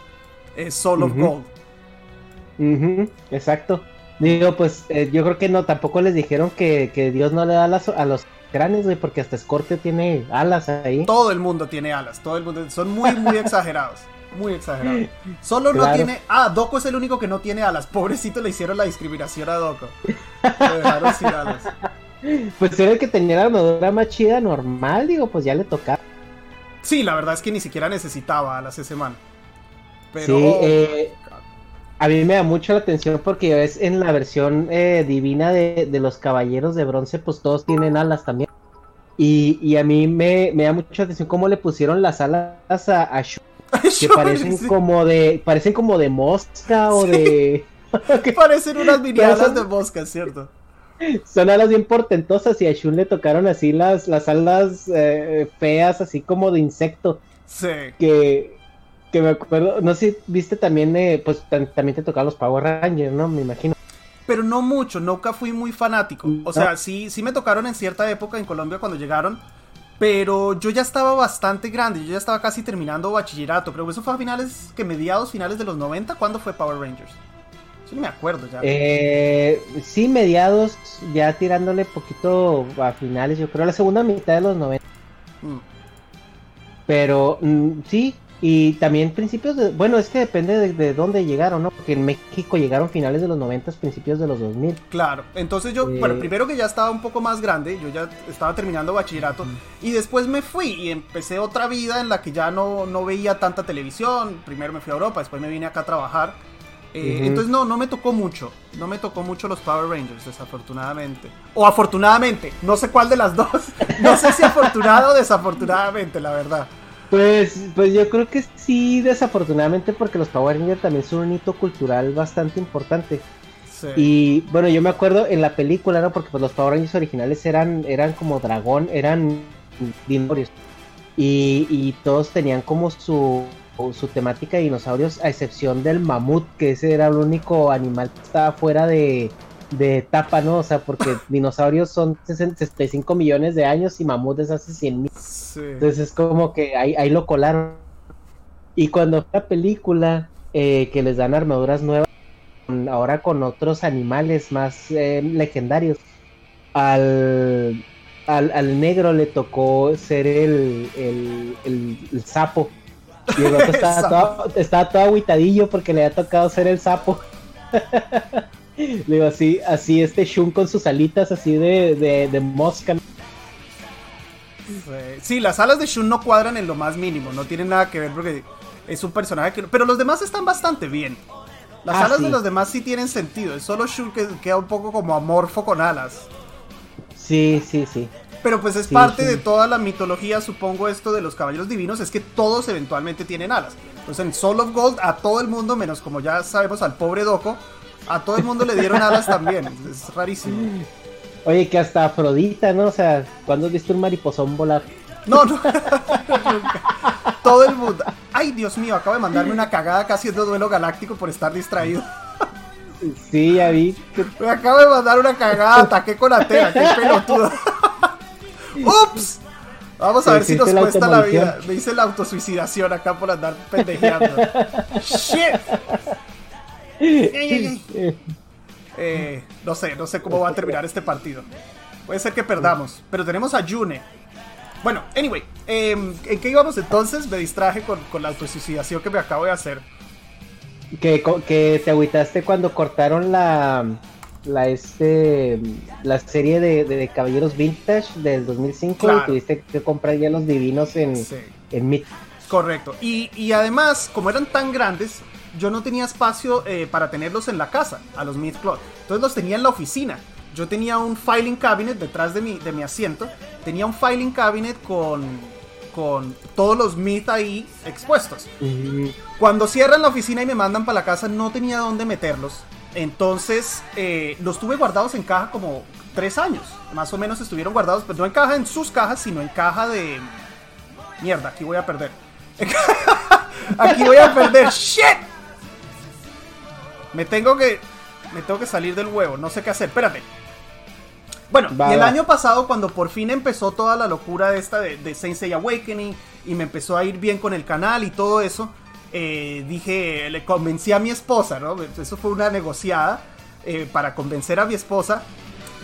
Es Soul of. Gold. Ujú, exacto. Digo, pues eh, yo creo que no, tampoco les dijeron que, que Dios no le da alas a los cráneos, güey, porque hasta Scorpio tiene alas ahí. Todo el mundo tiene alas, todo el mundo. Son muy, muy exagerados. Muy exagerados. Solo no tiene. Ah, Doko es el único que no tiene alas. Pobrecito le hicieron la discriminación a Doko. Lo dejaron sin alas. Pues era el que tenía la armadura más chida normal, digo, pues ya le tocaba. Sí, la verdad es que ni siquiera necesitaba alas ese man. Pero. Sí, eh, A mí me da mucho la atención porque ves en la versión eh, divina de, de los caballeros de bronce, pues todos tienen alas también. Y, y a mí me, me da mucha atención cómo le pusieron las alas a, a Shun, que sí, parecen como de, parecen como de mosca o Sí. de. Parecen unas mini alas de mosca, ¿cierto? Son alas bien portentosas y a Shun le tocaron así las, las alas eh, feas, así como de insecto. Sí. Que, que me acuerdo, no sé viste también, eh, pues tam- también te tocaban los Power Rangers, ¿no? Me imagino. Pero no mucho, nunca fui muy fanático. O No. sea, sí, sí me tocaron en cierta época en Colombia cuando llegaron. Pero yo ya estaba bastante grande, yo ya estaba casi terminando bachillerato. Creo que eso fue a finales, que mediados, finales de los 90. ¿Cuándo fue Power Rangers? No me acuerdo ya. Eh, sí, mediados, ya tirándole poquito a finales, yo creo, la segunda mitad de los 90. Mm. Pero mm, sí, y también principios de. Bueno, es que depende de, de dónde llegaron, ¿no? Porque en México llegaron finales de los 90, principios de los 2000. Claro, entonces yo, Eh. bueno, primero que ya estaba un poco más grande, yo ya estaba terminando bachillerato, y después me fui y empecé otra vida en la que ya no, no veía tanta televisión, primero me fui a Europa, después me vine acá a trabajar, Eh, entonces no, no me tocó mucho, no me tocó mucho los Power Rangers, desafortunadamente, o afortunadamente, no sé cuál de las dos, no sé si afortunado o desafortunadamente, la verdad. Pues, pues yo creo que sí, desafortunadamente, porque los Power Rangers también son un hito cultural bastante importante. Sí. Y bueno, yo me acuerdo en la película, ¿no? Porque pues, los Power Rangers originales eran, eran como dragón, eran dinosaurios. Y, y todos tenían como su, su temática de dinosaurios, a excepción del mamut, que ese era el único animal que estaba fuera de, de etapa, ¿no? O sea, porque dinosaurios son 65 millones de años y mamut es hace 100 mil. Sí. Entonces es como que ahí, ahí lo colaron. Y cuando la película, eh, que les dan armaduras nuevas, ahora con otros animales más eh, legendarios, al, al, al negro le tocó ser el, el, el- el sapo. Y el otro estaba, todo, estaba todo agüitadillo porque le había tocado ser el sapo. Le digo, así, así este Shun con sus alitas así de, de, de mosca. Sí. Las alas de Shun no cuadran en lo más mínimo, no tienen nada que ver porque es un personaje que... Pero los demás están bastante bien. Las Ah, alas sí. de los demás sí tienen sentido, es solo Shun que queda un poco como amorfo con alas. Sí, sí, sí. Pero pues es Sí, parte sí. de toda la mitología, supongo, esto de los caballeros divinos, es que todos eventualmente tienen alas. Entonces en Soul of Gold a todo el mundo, menos como ya sabemos al pobre Doko, a todo el mundo le dieron alas también. Es rarísimo. Oye, que hasta Afrodita, ¿no? O sea, ¿cuándo has visto un mariposón volar? No, no. Todo el mundo. Ay, Dios mío, acabo de mandarme una cagada casi haciendo duelo galáctico por estar distraído. Sí, ya vi. Me acabo de mandar una cagada, ataqué con Atea, qué pelotudo. ¡Ups! Vamos a ver si nos la cuesta la vida. Me hice la autosuicidación acá por andar pendejeando. ¡Shit! Eh, no sé, no sé cómo va a terminar este partido. Puede ser que perdamos, pero tenemos a Yune. Bueno, anyway, em, ¿en qué íbamos entonces? Me distraje con, con la autosuicidación que me acabo de hacer. Que, que te agüitaste cuando cortaron la la este la serie de, de Caballeros Vintage del 2005 Claro. y tuviste que comprar ya los divinos en, Sí. en Meet. Correcto. Y, y además, como eran tan grandes, yo no tenía espacio eh, para tenerlos en la casa, a los Myth Cloth. Entonces los tenía en la oficina. Yo tenía un filing cabinet detrás de mi, de mi asiento. Tenía un filing cabinet con, con todos los Myth ahí expuestos. Cuando cierran la oficina y me mandan para la casa, no tenía dónde meterlos. Entonces eh, los tuve guardados en caja como tres años. Más o menos estuvieron guardados, pero no en caja en sus cajas, sino en caja de... Mierda, aquí voy a perder. aquí voy a perder. ¡Shit! Me tengo que. Me tengo que salir del huevo. No sé qué hacer. Espérate. Bueno, Va, y el va. año pasado, cuando por fin empezó toda la locura esta de, de Saint Seiya Awakening y me empezó a ir bien con el canal y todo eso, eh, dije, le convencí a mi esposa, ¿no? Eso fue una negociada eh, para convencer a mi esposa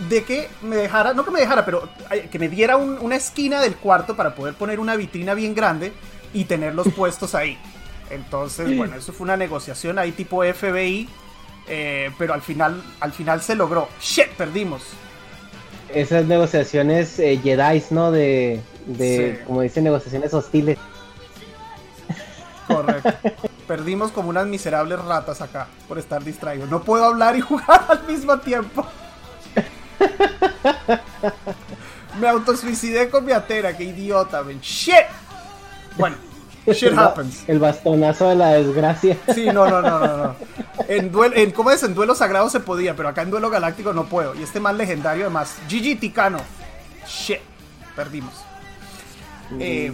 de que me dejara, no que me dejara, pero eh, que me diera un- una esquina del cuarto para poder poner una vitrina bien grande y tenerlos puestos ahí. Entonces, bueno, eso fue una negociación ahí tipo FBI, eh, pero al final, al final se logró. Shit, perdimos. Esas negociaciones eh, Jedi, ¿no? De, de Sí. como dicen, negociaciones hostiles. Correcto. Perdimos como unas miserables ratas acá por estar distraídos. No puedo hablar y jugar al mismo tiempo. Me autosuicidé con mi atera, qué idiota, man. Shit. Bueno, shit happens. El bastonazo de la desgracia. Sí, no, no, no, no, no. En duelo, en, ¿cómo es? En duelo sagrado se podía, pero acá en duelo galáctico no puedo. Y este más legendario además. GG Ticano. Shit. Perdimos. Eh,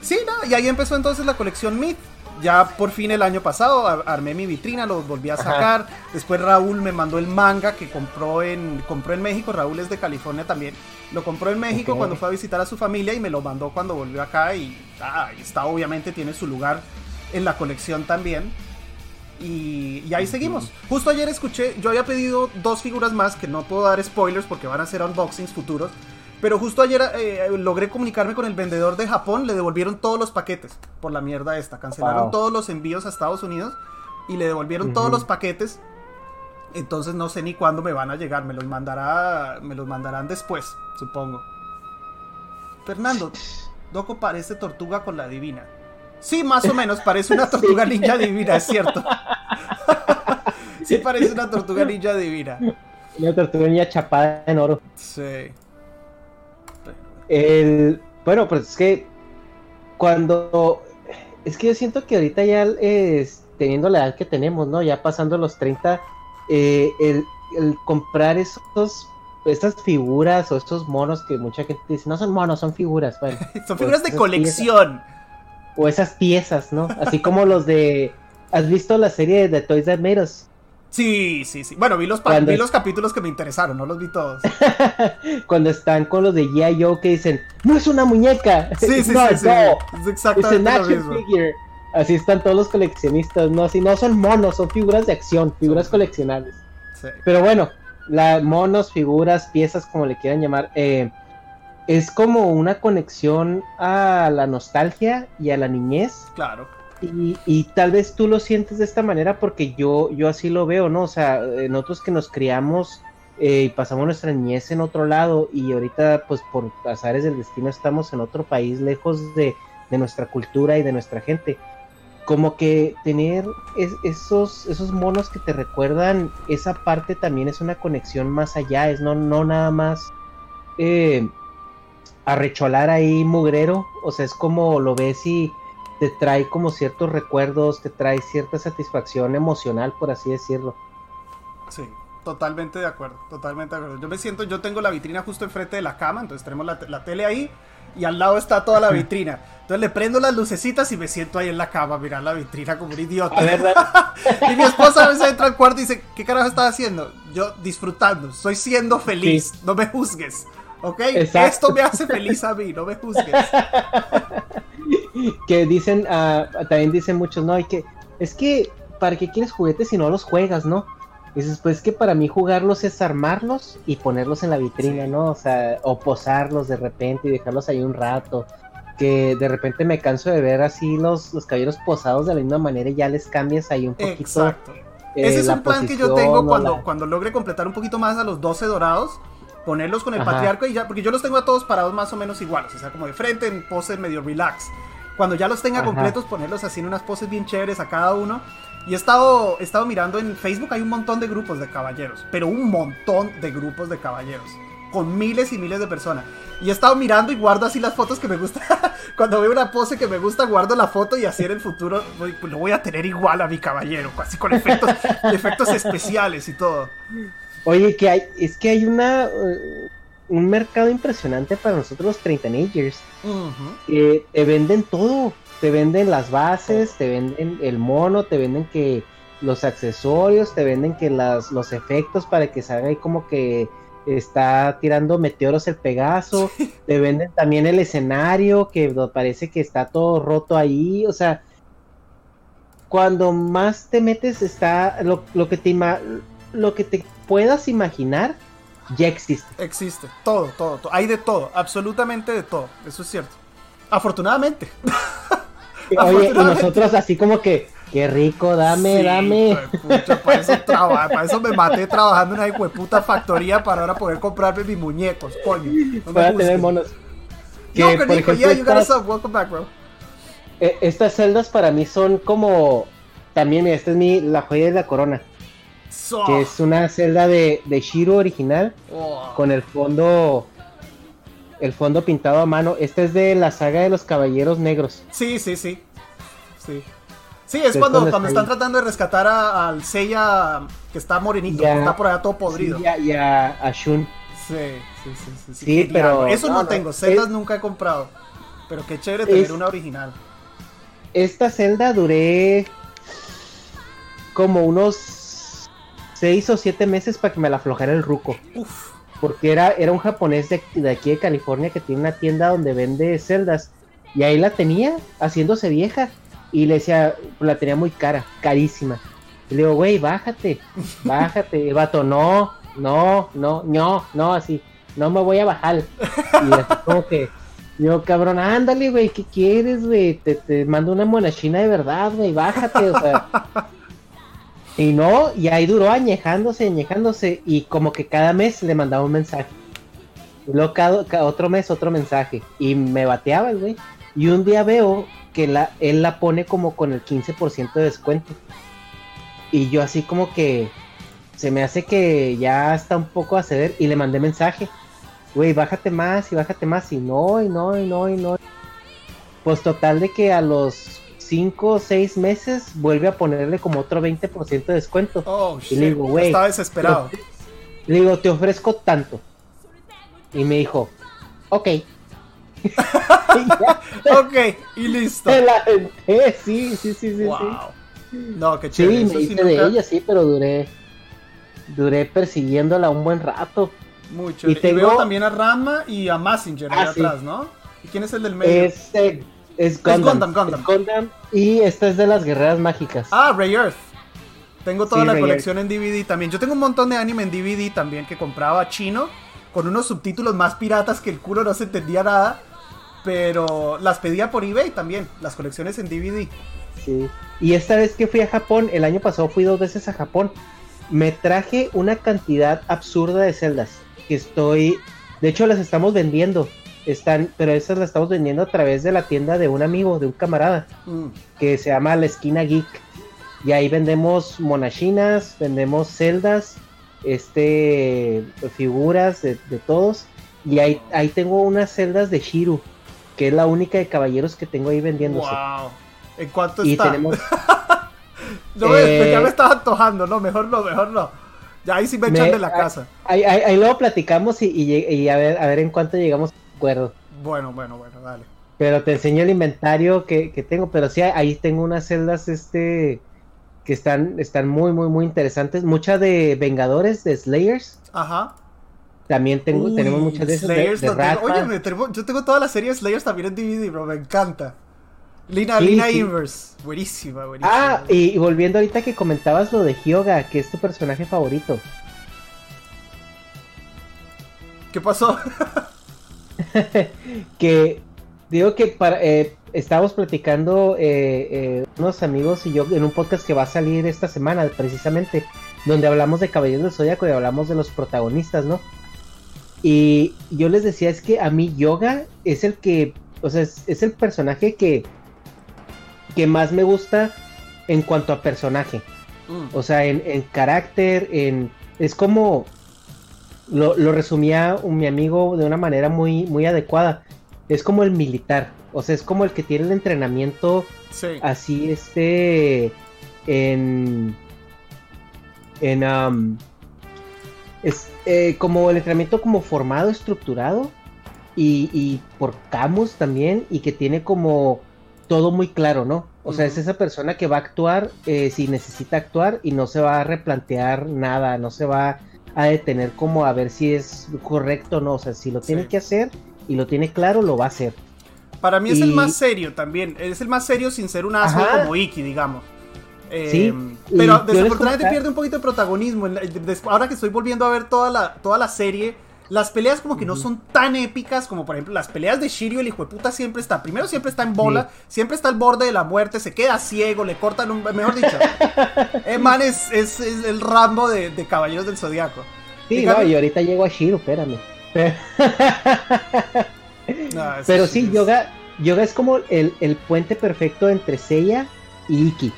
sí, no, y ahí empezó entonces la colección Myth. Ya por fin el año pasado ar- armé mi vitrina, lo volví a sacar. Después Raúl me mandó el manga que compró en, compró en México. Raúl es de California también. Lo compró en México cuando fue a visitar a su familia y me lo mandó cuando volvió acá. Y ah, está, obviamente, tiene su lugar en la colección también. Y, y ahí seguimos. Justo ayer escuché, yo había pedido dos figuras más que no puedo dar spoilers porque van a ser unboxings futuros. Pero justo ayer eh, logré comunicarme con el vendedor de Japón, le devolvieron todos los paquetes por la mierda esta. Cancelaron Wow. todos los envíos a Estados Unidos y le devolvieron todos los paquetes. Entonces no sé ni cuándo me van a llegar, me los mandará, me los mandarán después, supongo. Fernando, Doco parece tortuga con la divina. Sí, más o menos, parece una tortuga ninja divina, es cierto. sí, parece una tortuga ninja divina. Una tortuga niña chapada en oro. Sí. El, bueno, pues es que cuando... Es que yo siento que ahorita ya es, teniendo la edad que tenemos, ¿no? Ya pasando los 30, eh, el, el comprar esos, estas figuras o estos monos que mucha gente dice, no son monos, son figuras, bueno. Son figuras de colección. o esas piezas, ¿no? Así como los de... ¿Has visto la serie de Toys That Made Us? Sí, sí, sí. Bueno, vi los, Cuando vi los capítulos que me interesaron, no los vi todos. Cuando están con los de G.I. Joe que dicen, no es una muñeca, Sí, sí, no, sí, sí. Es exactamente lo mismo. figure. Así están todos los coleccionistas, ¿no? Así no son monos, son figuras de acción, figuras coleccionables. Sí. Pero bueno, la, monos, figuras, piezas, como le quieran llamar, eh, es como una conexión a la nostalgia y a la niñez. Claro. Y, tal vez tú lo sientes de esta manera porque yo, yo así lo veo, ¿no? O sea, eh, nosotros que nos criamos eh, y pasamos nuestra niñez en otro lado y ahorita pues por azares del destino estamos en otro país lejos de, de nuestra cultura y de nuestra gente. Como que tener es- esos, esos monos que te recuerdan esa parte también es una conexión más allá, es no, no nada más eh, arrecholar ahí mugrero, o sea, es como lo ves y te trae como ciertos recuerdos, te trae cierta satisfacción emocional, por así decirlo. Sí, totalmente de acuerdo, totalmente de acuerdo. Yo me siento, yo tengo la vitrina justo enfrente de la cama, entonces tenemos la, te- la tele ahí y al lado está toda la vitrina. Entonces le prendo las lucecitas y me siento ahí en la cama a mirar la vitrina como un idiota. Y mi esposa a veces entra al cuarto y dice, ¿qué carajo estás haciendo? Yo disfrutando, estoy siendo feliz, Sí. no me juzgues. ¿Ok? Exacto. Esto me hace feliz a mí, no me juzgues. que dicen, ah, también dicen muchos, no, hay que, es que, ¿para qué quieres juguetes si no los juegas, no? Dices, pues que para mí jugarlos es armarlos y ponerlos en la vitrina, Sí. ¿no? O sea, o posarlos de repente y dejarlos ahí un rato. Que de repente me canso de ver así los, los caballeros posados de la misma manera y ya les cambias ahí un poquito. Exacto. eh, Ese es un plan que yo tengo cuando, la- cuando logre completar un poquito más a los 12 dorados. Ponerlos con el Ajá. patriarca y ya, porque yo los tengo a todos parados más o menos iguales, o sea, como de frente, en pose medio relax. Cuando ya los tenga Ajá. completos, ponerlos así en unas poses bien chéveres a cada uno. Y he estado, he estado mirando en Facebook, hay un montón de grupos de caballeros, pero un montón de grupos de caballeros, con miles y miles de personas. Y he estado mirando y guardo así las fotos que me gustan. Cuando veo una pose que me gusta, guardo la foto y así en el futuro voy- pues, lo voy a tener igual a mi caballero, así con efectos, efectos especiales y todo. Oye, que hay, es que hay una eh, un mercado impresionante para nosotros los treintañers. Ujú. que te venden todo. Te venden las bases, te venden el mono, te venden que los accesorios, te venden que las, los efectos para que salga ahí como que está tirando meteoros el Pegaso, te venden también el escenario que parece que está todo roto ahí, o sea, cuando más te metes está lo, lo que te lo que te puedas imaginar ya existe. Existe, todo, todo, todo. Hay de todo, absolutamente de todo. Eso es cierto. Afortunadamente. Oye, y nosotros así como que, qué rico, dame, Sí, dame. pucha, para, eso traba- para eso me maté trabajando en una hueputa factoría para ahora poder comprarme mis muñecos, coño. No para tener monos. Que, Yo, por ejemplo, yeah, you got estas. Welcome back, bro. eh, estas celdas para mí son como. También, mira, esta es mi, la joya de la corona. So- Que es una celda de, de Shiro original. Oh. Con el fondo. El fondo pintado a mano. Esta es de la saga de los caballeros negros. Sí, sí, sí. Sí. Sí, es cuando, cuando cuando está están ahí. tratando de rescatar a- al Seiya que está morenito, Ya. que está por allá todo podrido. Sí, y a, a- Shun. Sí, sí, sí, sí. Pero-. Eso no, no, no, tengo, celdas es- nunca he comprado. Pero qué chévere tener Es- una original. Esta celda duré. Como unos. Seis o siete meses para que me la aflojara el ruco. Uf. porque era, era un japonés de, de aquí de California que tiene una tienda donde vende celdas y ahí la tenía haciéndose vieja y le decía, la tenía muy cara, carísima. Y le digo, güey, bájate, bájate. Y el vato, no, no, no, no, no, así, no me voy a bajar. Y así como que, yo, cabrón, ándale, güey, ¿qué quieres, güey? Te, te mando una monachina de verdad, güey, bájate, o sea. Y no, y ahí duró añejándose, añejándose, y como que cada mes le mandaba un mensaje. Y luego cada, cada otro mes otro mensaje. Y me bateaba el güey. Y un día veo que la, él la pone como con el 15% de descuento. Y yo así como que se me hace que ya está un poco a ceder. Y le mandé mensaje. Güey, bájate más y bájate más. Y no, y no, y no, y no. Pues total de que a los 5 o 6 meses vuelve a ponerle como otro 20% de descuento. Oh, Y le digo, güey, Estaba desesperado. Le digo, te ofrezco tanto. Y me dijo, ok. Ok, y listo. te la aventé, sí, sí, sí, sí. Wow. No, qué Sí, chévere. sí me sí hice de nunca- ella, sí, pero duré, duré persiguiéndola un buen rato. Chévere. Y, tengo- veo también a Ranma y a Massinger ahí Ah, sí. atrás, ¿no? ¿Y quién es el del medio? Es Gundam, Gundam, Gundam. es Gundam, y esta es de las guerreras mágicas. Ah, Ray Earth. Tengo toda Sí, la Ray colección en DVD también. Yo tengo un montón de anime en DVD también que compraba chino con unos subtítulos más piratas que el culo no se entendía nada. Pero las pedía por eBay también, las colecciones en DVD. Sí. Y esta vez que fui a Japón, el año pasado fui dos veces a Japón, me traje una cantidad absurda de celdas que estoy, de hecho las estamos vendiendo, están, pero esas las estamos vendiendo a través de la tienda de un amigo, de un camarada, Mm. que se llama La Esquina Geek. Y ahí vendemos monachinas, vendemos celdas, este, figuras de, de todos. Y ahí, ahí tengo unas celdas de Shiru, que es la única de caballeros que tengo ahí vendiéndose. Wow. ¿En cuánto Y está? tenemos, No, Eh, ya me estaba antojando, no, mejor no, mejor no. Ya ahí sí me echan Me- de la casa. Ahí, ahí- ahí luego platicamos y, y a, ver, a ver en cuánto llegamos acuerdo. Bueno, bueno, bueno, dale. Pero te enseño el inventario que, que tengo. Pero sí, ahí tengo unas celdas este que están, están muy, muy, muy interesantes. Muchas de Vengadores, de Slayers. Ajá. También tengo, Uy, tenemos muchas de esas de, Slayers de lo tengo-. Oye, tengo- yo tengo toda la serie de Slayers también en DVD, bro, me encanta. Lina, Sí, Lina sí. Inverse. Buenísima, buenísima. Ah, y, y volviendo ahorita que comentabas lo de Hyoga, que es tu personaje favorito. ¿Qué pasó? que digo que para eh, estábamos platicando eh, eh, unos amigos y yo en un podcast que va a salir esta semana precisamente donde hablamos de Caballeros del Zodiaco y hablamos de los protagonistas, ¿no? Y yo les decía es que a mí Yoga es el que, o sea, es, es el personaje que que más me gusta en cuanto a personaje. Mm. O sea, en, en carácter, en... Es como... Lo, lo resumía un- mi amigo de una manera muy, muy adecuada. Es como el militar. O sea, es como el que tiene el entrenamiento Sí. así este en en am, es eh, como el entrenamiento como formado estructurado y, y por Camus también y que tiene como todo muy claro no o sea es esa persona que va a actuar eh, si necesita actuar y no se va a replantear nada no se va a detener como a ver si es correcto o no o sea si lo tiene Sí. que hacer y lo tiene claro lo va a hacer Para mí es el más serio también. Es el más serio sin ser un asco Ajá. como Iki, digamos. Eh, Sí, y pero desafortunadamente pierde un poquito de protagonismo. Ahora que estoy volviendo a ver toda la, toda la serie, las peleas como que no son tan épicas como por ejemplo las peleas de Shiryu, el hijo de puta siempre está, primero siempre está en bola, siempre está al borde de la muerte, se queda ciego, le cortan un, mejor dicho, el man es, es- es el Rambo de, de Caballeros del Zodiaco. sí no y ahorita llego a Shiro espérame No, es- Pero sí, Yoga, Yoga es como el, el puente perfecto entre Seiya y Iki.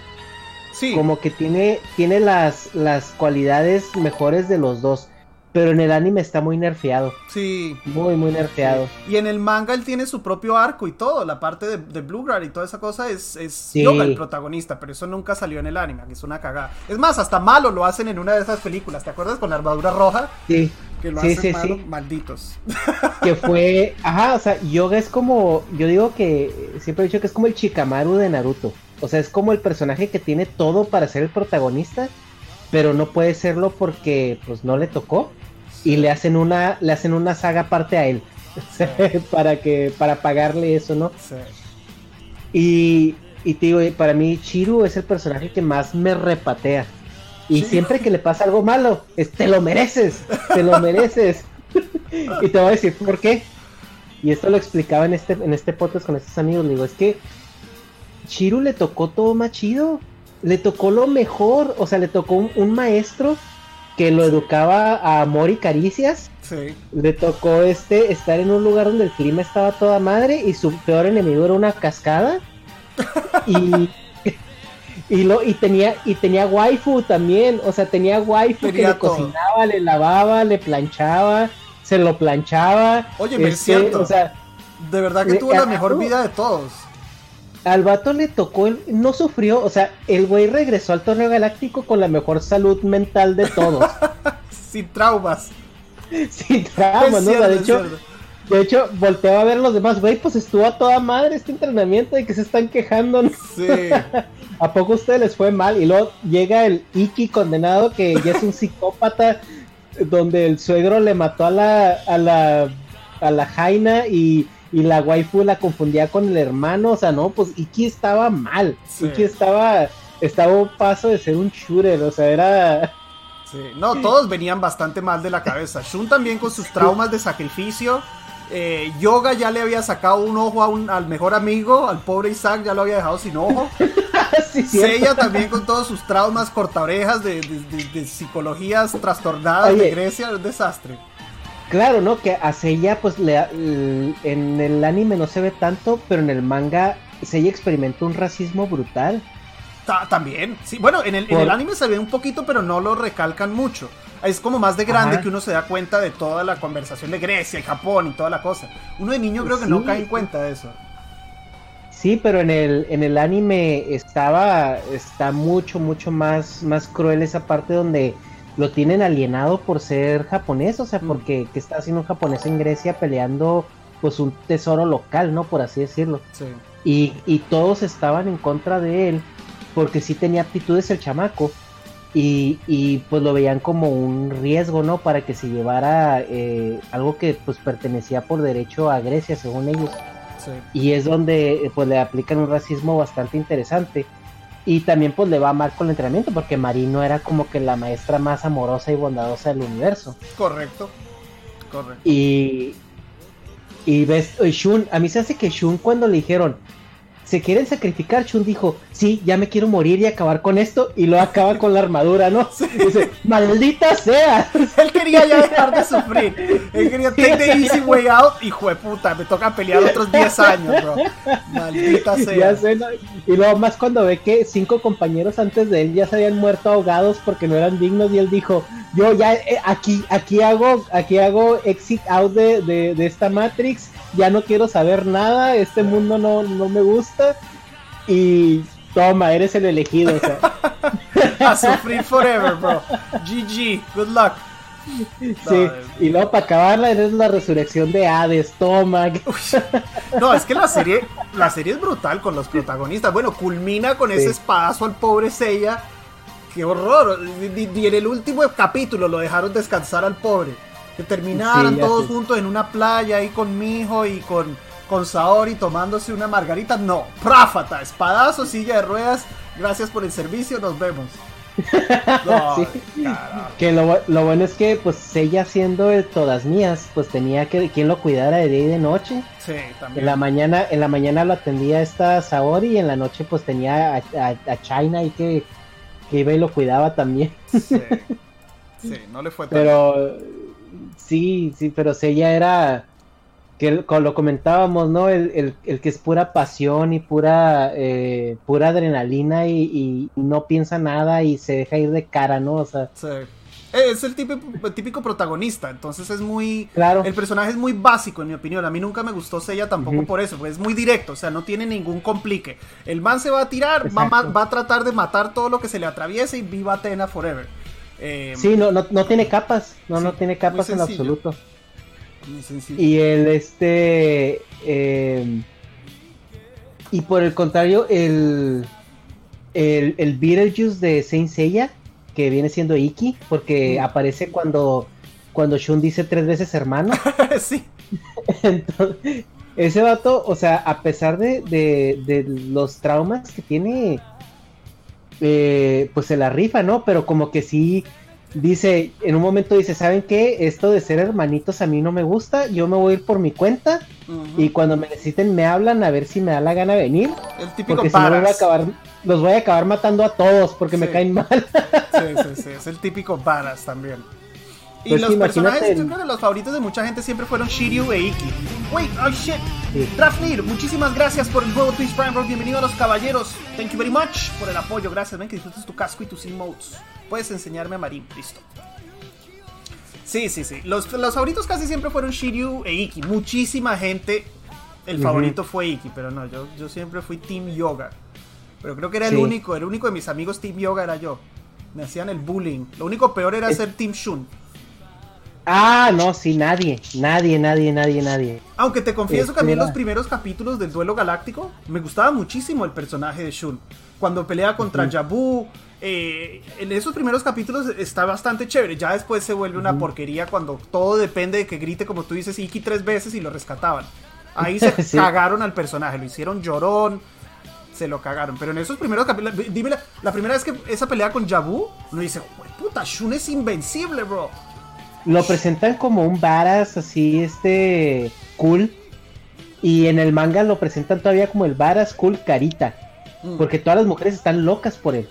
Sí, Como que tiene, tiene las, las cualidades mejores de los dos. Pero en el anime está muy nerfeado. sí. Muy, muy nerfeado. Y en el manga él tiene su propio arco y todo, la parte de, de Blueguard y toda esa cosa es, es Sí. Yoga el protagonista, pero eso nunca salió en el anime, que es una cagada. Es más, hasta malo lo hacen en una de esas películas, ¿te acuerdas? Con la armadura roja, Sí. que lo Sí, hacen malo, malditos. Que fue. Ajá, o sea, Yoga es como. Yo digo que. Siempre he dicho que es como el Chikamaru de Naruto. O sea, es como el personaje que tiene todo para ser el protagonista. Pero no puede serlo porque pues no le tocó. Y le hacen una. Le hacen una saga aparte a él. para que. Para pagarle eso, ¿no? Sí. Y, y te digo, para mí Chiru es el personaje que más me repatea. Y Sí. siempre que le pasa algo malo, es, te lo mereces, te lo mereces. y te voy a decir por qué. Y esto lo explicaba en este, en este podcast con estos amigos. Le digo, es que Chiru le tocó todo más chido. Le tocó lo mejor. O sea, le tocó un, un maestro que lo educaba a amor y caricias. Sí. Le tocó este estar en un lugar donde el clima estaba toda madre y su peor enemigo era una cascada. Y, y lo y tenía y tenía waifu también, o sea, tenía waifu que le cocinaba, le lavaba, le planchaba, se lo planchaba. Oye, me es este, cierto. O sea, De verdad que tuvo la mejor vida de todos. Al vato le tocó el, no sufrió, o sea, el güey regresó al torneo galáctico con la mejor salud mental de todos. Sin traumas. Sin trauma, Es ¿no? O sea, cierto, de hecho. De hecho, volteaba a ver los demás, güey, pues estuvo a toda madre este entrenamiento de que se están quejando. ¿no? Sí. ¿A poco a ustedes les fue mal? Y luego llega el Iki condenado que ya es un psicópata donde el suegro le mató a la a la a la Jaina y, y la waifu la confundía con el hermano, o sea, no, pues Iki estaba mal. Sí. Iki estaba estaba un paso de ser un shooter, o sea, era Sí, no, todos venían bastante mal de la cabeza. Shun también con sus traumas de sacrificio. Eh, Yoga ya le había sacado un ojo a un- al mejor amigo, al pobre Isaac ya lo había dejado sin ojo. Sí. Seiya también con todos sus traumas cortaorejas de, de, de- de psicologías trastornadas de. Grecia, un desastre. Claro, ¿no? Que a Seiya, pues le, en el anime no se ve tanto, pero en el manga Seiya experimenta un racismo brutal. Ta- también, sí, bueno, en el, en Por- el anime se ve un poquito, pero no lo recalcan mucho. Es como más de grande Ajá. que uno se da cuenta de toda la conversación de Grecia y Japón y toda la cosa. Uno de niño creo que no cae en cuenta de eso. Sí, pero en el, en el anime estaba, está mucho, mucho más, más cruel esa parte donde lo tienen alienado por ser japonés, o sea, Mm. porque que está haciendo un japonés en Grecia peleando pues un tesoro local, ¿no? Por así decirlo. Sí. Y, y todos estaban en contra de él porque sí tenía aptitudes el chamaco y, y, pues lo veían como un riesgo, ¿no? Para que se llevara eh, algo que pues pertenecía por derecho a Grecia, según ellos. Sí. Y es donde eh, pues le aplican un racismo bastante interesante. Y también pues le va mal con el entrenamiento porque Marino era como que la maestra más amorosa y bondadosa del universo. Correcto. Correcto. Y, y ves, y Shun, a mí se hace que Shun cuando le dijeron, ¿se quieren sacrificar? Chun dijo, sí, ya me quiero morir y acabar con esto. Y lo acaba con la armadura, ¿no? Dice, maldita sea. Él quería ya dejar de sufrir. Él quería take the easy way out. Hijo de puta, me toca pelear otros 10 años, bro. Maldita sea. Ya sé, ¿no? Y luego más cuando ve que cinco compañeros antes de él ya se habían muerto ahogados porque no eran dignos y él dijo, yo ya eh, aquí, aquí hago, aquí hago exit out de, de, de esta Matrix, ya no quiero saber nada, este mundo no, no me gusta y toma, eres el elegido. O sea. A sufrir forever, bro. GG, good luck. Sí, y luego para acabarla eres la resurrección de Hades, toma. No, es que la serie, la serie es brutal con los protagonistas. Bueno, culmina con ese espadazo al pobre Seiya. Qué horror. Y, en el último capítulo lo dejaron descansar al pobre. Que terminaran Sí, todos juntos en una playa ahí con Mijo y con, con Saori tomándose una margarita. No, práfata, espadazo, silla de ruedas. Gracias por el servicio, nos vemos. No, Sí. Que lo, lo bueno es que, pues, ella siendo el todas mías, pues tenía que quien lo cuidara de día y de noche. Sí, también. En la mañana, en la mañana lo atendía esta Saori y en la noche, pues tenía a, a, a China y que, que iba y lo cuidaba también. Sí. Sí, no le fue tan Pero sí, sí, pero si ella era que lo comentábamos, ¿no? El, el- el que es pura pasión y pura eh, pura adrenalina y, y no piensa nada y se deja ir de cara, ¿no? O sea, Sí. Es el típico, el típico protagonista, entonces es muy... Claro. El personaje es muy básico, en mi opinión. A mí nunca me gustó Seiya tampoco por eso, porque es muy directo, o sea, no tiene ningún complique. El man se va a tirar, va, va a tratar de matar todo lo que se le atraviese y viva Atena forever. Eh, sí, no, no, no tiene capas, no, Sí, no tiene capas en absoluto. muy sencillo. Y el este eh, y por el contrario, el el, el Beetlejuice de Saint Seiya, que viene siendo Iki, porque aparece cuando cuando Shun dice tres veces hermano. sí, Entonces, ese vato, o sea, a pesar de, de- de los traumas que tiene, eh, pues se la rifa, ¿no? Pero como que sí dice, en un momento dice, ¿saben qué? Esto de ser hermanitos a mí no me gusta, yo me voy a ir por mi cuenta y cuando me necesiten me hablan a ver si me da la gana venir, el típico porque si no me voy a badass. acabar, los voy a acabar matando a todos porque me caen mal. Sí, sí, sí, es el típico badass también. Y Pues los personajes, yo creo que los favoritos de mucha gente siempre fueron Shiryu e Iki. Wait, oh shit. Sí. Drafnir, muchísimas gracias por el nuevo Twitch Prime, bro. Bienvenido a los caballeros. Thank you very much por el apoyo. Gracias, ven que disfrutes tu casco y tus emotes. Puedes enseñarme a Marín, listo. Sí, sí, sí. Los, los favoritos casi siempre fueron Shiryu e Iki. Muchísima gente, el favorito fue Iki, pero no, yo, yo siempre fui Team Yoga. Pero creo que era el único, el único de mis amigos Team Yoga era yo. Me hacían el bullying. Lo único peor era Es- ser Team Shun. ah, no, sí, nadie, nadie, nadie, nadie, nadie. Aunque te confieso que a mí en los primeros capítulos del duelo galáctico me gustaba muchísimo el personaje de Shun. Cuando pelea contra Yabu, eh, en esos primeros capítulos está bastante chévere. Ya después se vuelve una porquería cuando todo depende de que grite, como tú dices, Iki tres veces y lo rescataban. Ahí se Sí. cagaron al personaje, lo hicieron llorón, se lo cagaron. Pero en esos primeros capítulos, dime la, la primera vez que esa pelea con Yabu, uno dice, "Jue puta, Shun es invencible, bro. Lo presentan como un varas así, este, cool. Y en el manga lo presentan todavía como el varas cool carita. Mm, Porque todas las mujeres están locas por él.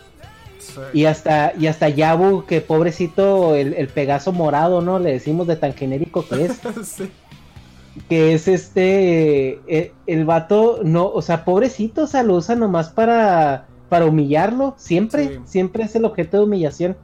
Sí. Y hasta, y hasta Yabu, que pobrecito, el, el Pegaso morado, ¿no? Le decimos de tan genérico que es. Sí. que es este, eh, el vato, no, o sea, pobrecito, o sea, lo usa nomás para, para humillarlo, siempre, Sí. siempre es el objeto de humillación.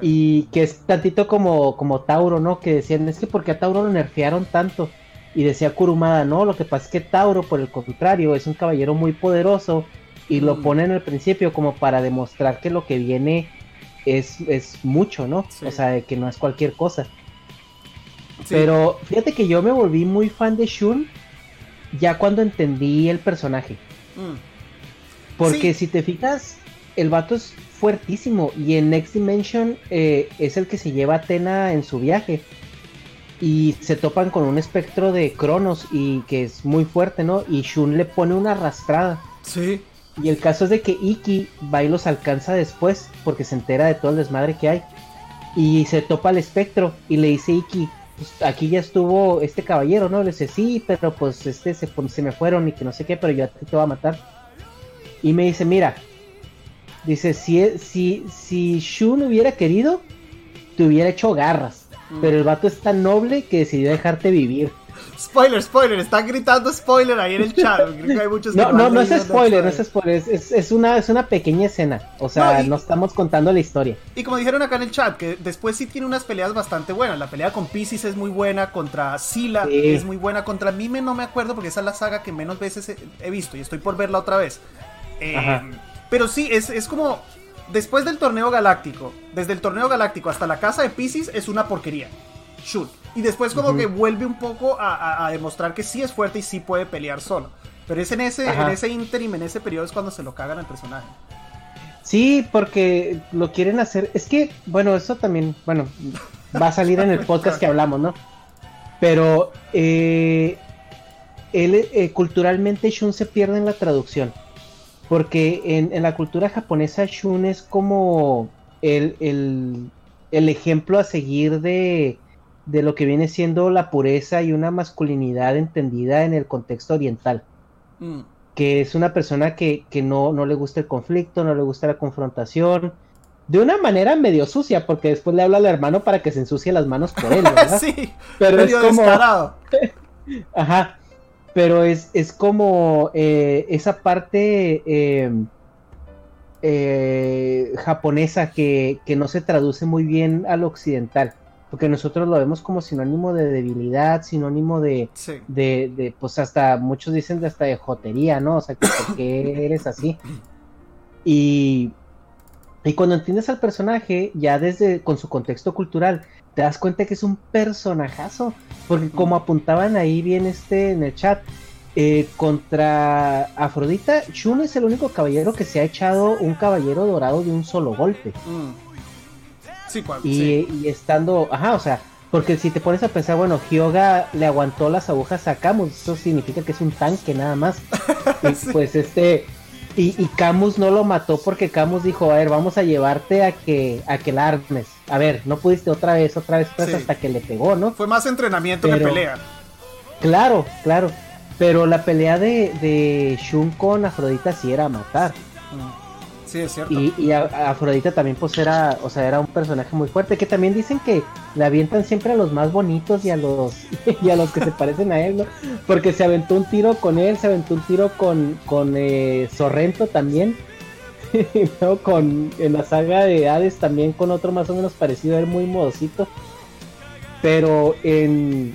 Y que es tantito como, como Tauro, ¿no? Que decían, es que porque a Tauro lo nerfearon tanto. Y decía Kurumada, no, lo que pasa es que Tauro, por el contrario, es un caballero muy poderoso. Y lo Mm. ponen al principio como para demostrar que lo que viene es, es mucho, ¿no? Sí. O sea, que no es cualquier cosa. Sí. Pero fíjate que yo me volví muy fan de Shun ya cuando entendí el personaje. Mm. Porque Sí. si te fijas, el vato es fuertísimo. Y en Next Dimension eh, es el que se lleva a Atena en su viaje. Y se topan con un espectro de Cronos y que es muy fuerte, ¿no? Y Shun le pone una arrastrada. Sí. Y el caso es de que Iki va y los alcanza después porque se entera de todo el desmadre que hay. Y se topa al espectro y le dice Iki, pues, aquí ya estuvo este caballero, ¿no? Le dice, sí, pero pues este se, se me fueron y que no sé qué, pero yo a ti te voy a matar. Y me dice, mira, dice, si, si, si Shun hubiera querido, te hubiera hecho garras. Mm. Pero el vato es tan noble que decidió dejarte vivir. Spoiler, spoiler, están gritando spoiler ahí en el chat. Creo que hay muchos No, no, no es spoiler, no es spoiler, es, una, es una pequeña escena. O sea, No, y- no estamos contando la historia. Y como dijeron acá en el chat, que después sí tiene unas peleas bastante buenas. La pelea con Pisces es muy buena, contra Sila Sí. es muy buena, contra Mime no me acuerdo porque esa es la saga que menos veces he, he visto y estoy por verla otra vez. Eh, pero sí, es, es como después del torneo galáctico, desde el torneo galáctico hasta la casa de Pisces es una porquería. Shoot. Y después como que vuelve un poco a, a- a demostrar que sí es fuerte y sí puede pelear solo. Pero es en ese, Ajá. en ese interim, en ese periodo es cuando se lo cagan al personaje. Sí, porque lo quieren hacer. Es que, bueno, eso también, bueno, va a salir en el podcast que hablamos, ¿no? Pero eh, él, eh, culturalmente Shun se pierde en la traducción. Porque en, en la cultura japonesa Shun es como el, el- el ejemplo a seguir de, de lo que viene siendo la pureza y una masculinidad entendida en el contexto oriental Mm. que es una persona que, que no, no le gusta el conflicto, no le gusta la confrontación, de una manera medio sucia, porque después le habla al hermano para que se ensucie las manos por él, ¿verdad? sí, Pero es medio como- descarado. Ajá, pero es, es como eh, esa parte eh, eh, japonesa que, que no se traduce muy bien al occidental, porque nosotros lo vemos como sinónimo de debilidad, sinónimo de, Sí. de, de, pues hasta muchos dicen de hasta de jotería, ¿no? O sea, que por qué eres así. Y, y cuando entiendes al personaje, ya desde con su contexto cultural, te das cuenta que es un personajazo. Porque como apuntaban ahí bien este en el chat, eh, contra Afrodita, Shun es el único caballero que se ha echado un caballero dorado de un solo golpe. Mm. Sí, cuando, Y, sí. y estando, ajá, o sea, porque si te pones a pensar, bueno, Hyoga le aguantó las agujas a Camus, eso significa que es un tanque nada más. Y Sí. pues este, y, y Camus no lo mató porque Camus dijo, a ver, vamos a llevarte a que, a que la armes. A ver, no pudiste otra vez, otra vez, otra vez Sí. hasta que le pegó, ¿no? Fue más entrenamiento que Pero- pelea. Claro, claro. Pero la pelea de, de Shun con Afrodita sí era matar. Y, a- a Afrodita también pues era, o sea, era un personaje muy fuerte, que también dicen que le avientan siempre a los más bonitos y a los y a los que se parecen a él, ¿no? Porque se aventó un tiro con él, se aventó un tiro con, con eh, Sorrento también, ¿no? Con, en la saga de Hades también con otro más o menos parecido él, muy modosito. Pero en,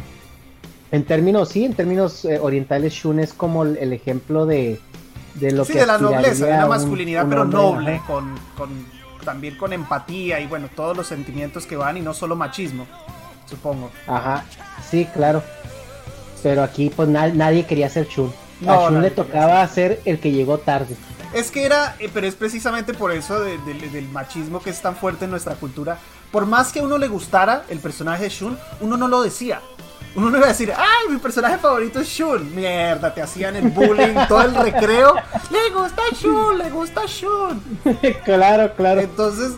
en términos, sí, en términos eh, orientales, Shun es como el ejemplo de, de lo sí, que de la nobleza, de la masculinidad, un pero noble, ajá. con, con, también con empatía y bueno, todos los sentimientos que van y no solo machismo, supongo. Ajá, sí, claro. Pero aquí pues na- nadie quería ser Shun. No, a Shun nadie le tocaba ser el que llegó tarde. Es que era, eh, pero es precisamente por eso de- de- del machismo que es tan fuerte en nuestra cultura. Por más que a uno le gustara el personaje de Shun, uno no lo decía. Uno no iba a decir, ay, mi personaje favorito es Shun. Mierda, te hacían el bullying, todo el recreo. Le gusta Shun, le gusta Shun. claro, claro. Entonces,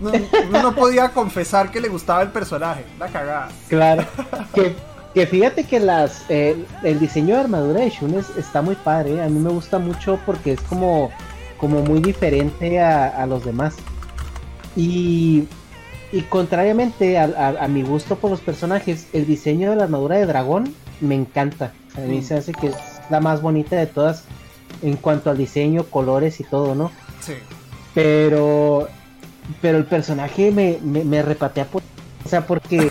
no, uno no podía confesar que le gustaba el personaje. La cagada. claro. que, que fíjate que las eh, el diseño de armadura de Shun es- está muy padre. ¿eh? A mí me gusta mucho porque es como, como muy diferente a, a los demás. Y, y contrariamente a, a- a mi gusto por los personajes, el diseño de la armadura de dragón me encanta. A mí Mm. se hace que es la más bonita de todas en cuanto al diseño, colores y todo, ¿no? Sí. Pero, pero el personaje me, me, me repatea por, o sea, porque,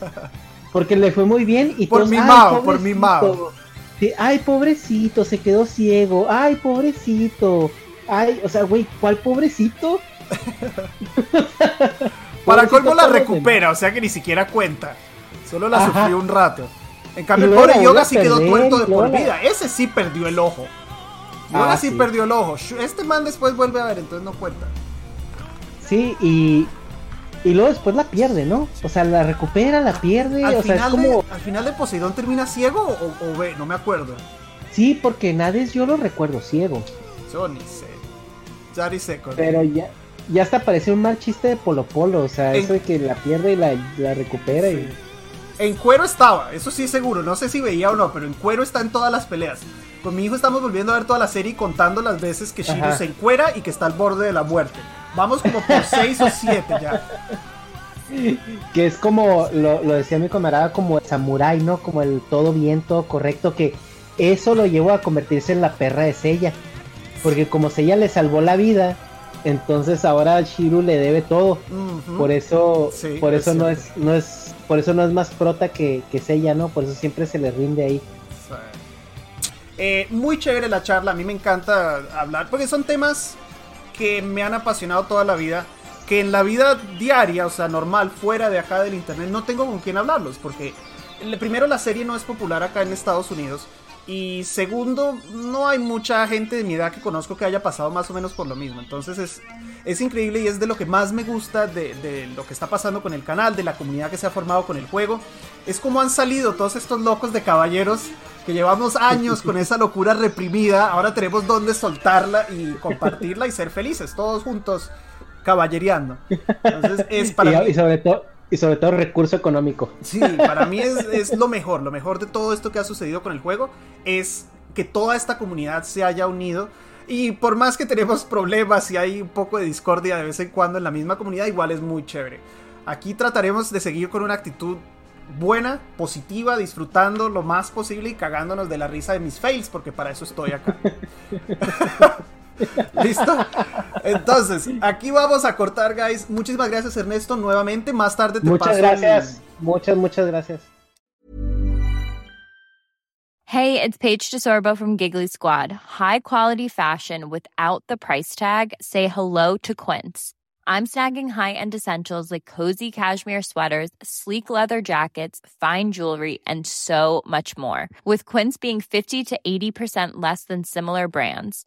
porque le fue muy bien y Por todos, mimado, "Ay, por mimado". pobrecito". Sí, ay, pobrecito, se quedó ciego. Ay, pobrecito. Ay, o sea, güey, ¿cuál pobrecito? Para colmo la recupera, o sea que ni siquiera cuenta. Solo la Ajá. sufrió un rato. En cambio, el pobre Yoga sí quedó tuerto de por vida. Ese sí perdió el ojo. Yoga Ah, sí, sí. perdió el ojo. Este man después vuelve a ver, entonces no cuenta. Sí, y, y luego después la pierde, ¿no? O sea, la recupera, la pierde, Al, o sea, es final como... de, al final de Poseidón termina ciego o, o ve, no me acuerdo. Sí, porque Nades yo lo recuerdo ciego. Yo ni sé. Ya ni sé. Pero ya, ya hasta parece un mal chiste de Polo Polo, o sea, En- eso de que la pierde y la, la recupera y... En cuero estaba, eso sí seguro, no sé si veía o no, pero en cuero está en todas las peleas. Con mi hijo estamos volviendo a ver toda la serie y contando las veces que Shiro Ajá. se encuera y que está al borde de la muerte. Vamos como por 6 o 7 ya. Que es como, lo, lo decía mi camarada, como el samurái, ¿no? Como el todo bien, todo correcto, que eso lo llevó a convertirse en la perra de Seiya. Porque como Seiya le salvó la vida, entonces ahora Shiru le debe todo. Por eso, Sí, por es eso no es, no es, por eso no es más prota que, que Seiya, ¿no? Por eso siempre se le rinde ahí. Eh, muy chévere la charla, a mí me encanta hablar, porque son temas que me han apasionado toda la vida, que en la vida diaria, o sea, normal, fuera de acá del internet, no tengo con quién hablarlos, porque primero la serie no es popular acá en Estados Unidos, y segundo, no hay mucha gente de mi edad que conozco que haya pasado más o menos por lo mismo, entonces es, es increíble y es de lo que más me gusta de, de lo que está pasando con el canal, de la comunidad que se ha formado con el juego, es como han salido todos estos locos de caballeros que llevamos años con esa locura reprimida, ahora tenemos donde soltarla y compartirla y ser felices, todos juntos caballereando. Entonces es para y, mí, y sobre todo, y sobre todo recurso económico. sí, para mí es, es lo mejor, lo mejor de todo esto que ha sucedido con el juego es que toda esta comunidad se haya unido. Y por más que tenemos problemas y hay un poco de discordia de vez en cuando en la misma comunidad, igual es muy chévere. Aquí trataremos de seguir con una actitud buena, positiva, disfrutando lo más posible y cagándonos de la risa de mis fails, porque para eso estoy acá. ¿Listo? Entonces, aquí vamos a cortar, guys. Muchísimas gracias, Ernesto, nuevamente. Más tarde te Muchas paso el- gracias. Muchas, muchas gracias. Hey, it's Paige DeSorbo from Giggly Squad. High quality fashion without the price tag. Say hello to Quince. I'm snagging high-end essentials like cozy cashmere sweaters, sleek leather jackets, fine jewelry, and so much more. With Quince being 50 to 80% less than similar brands.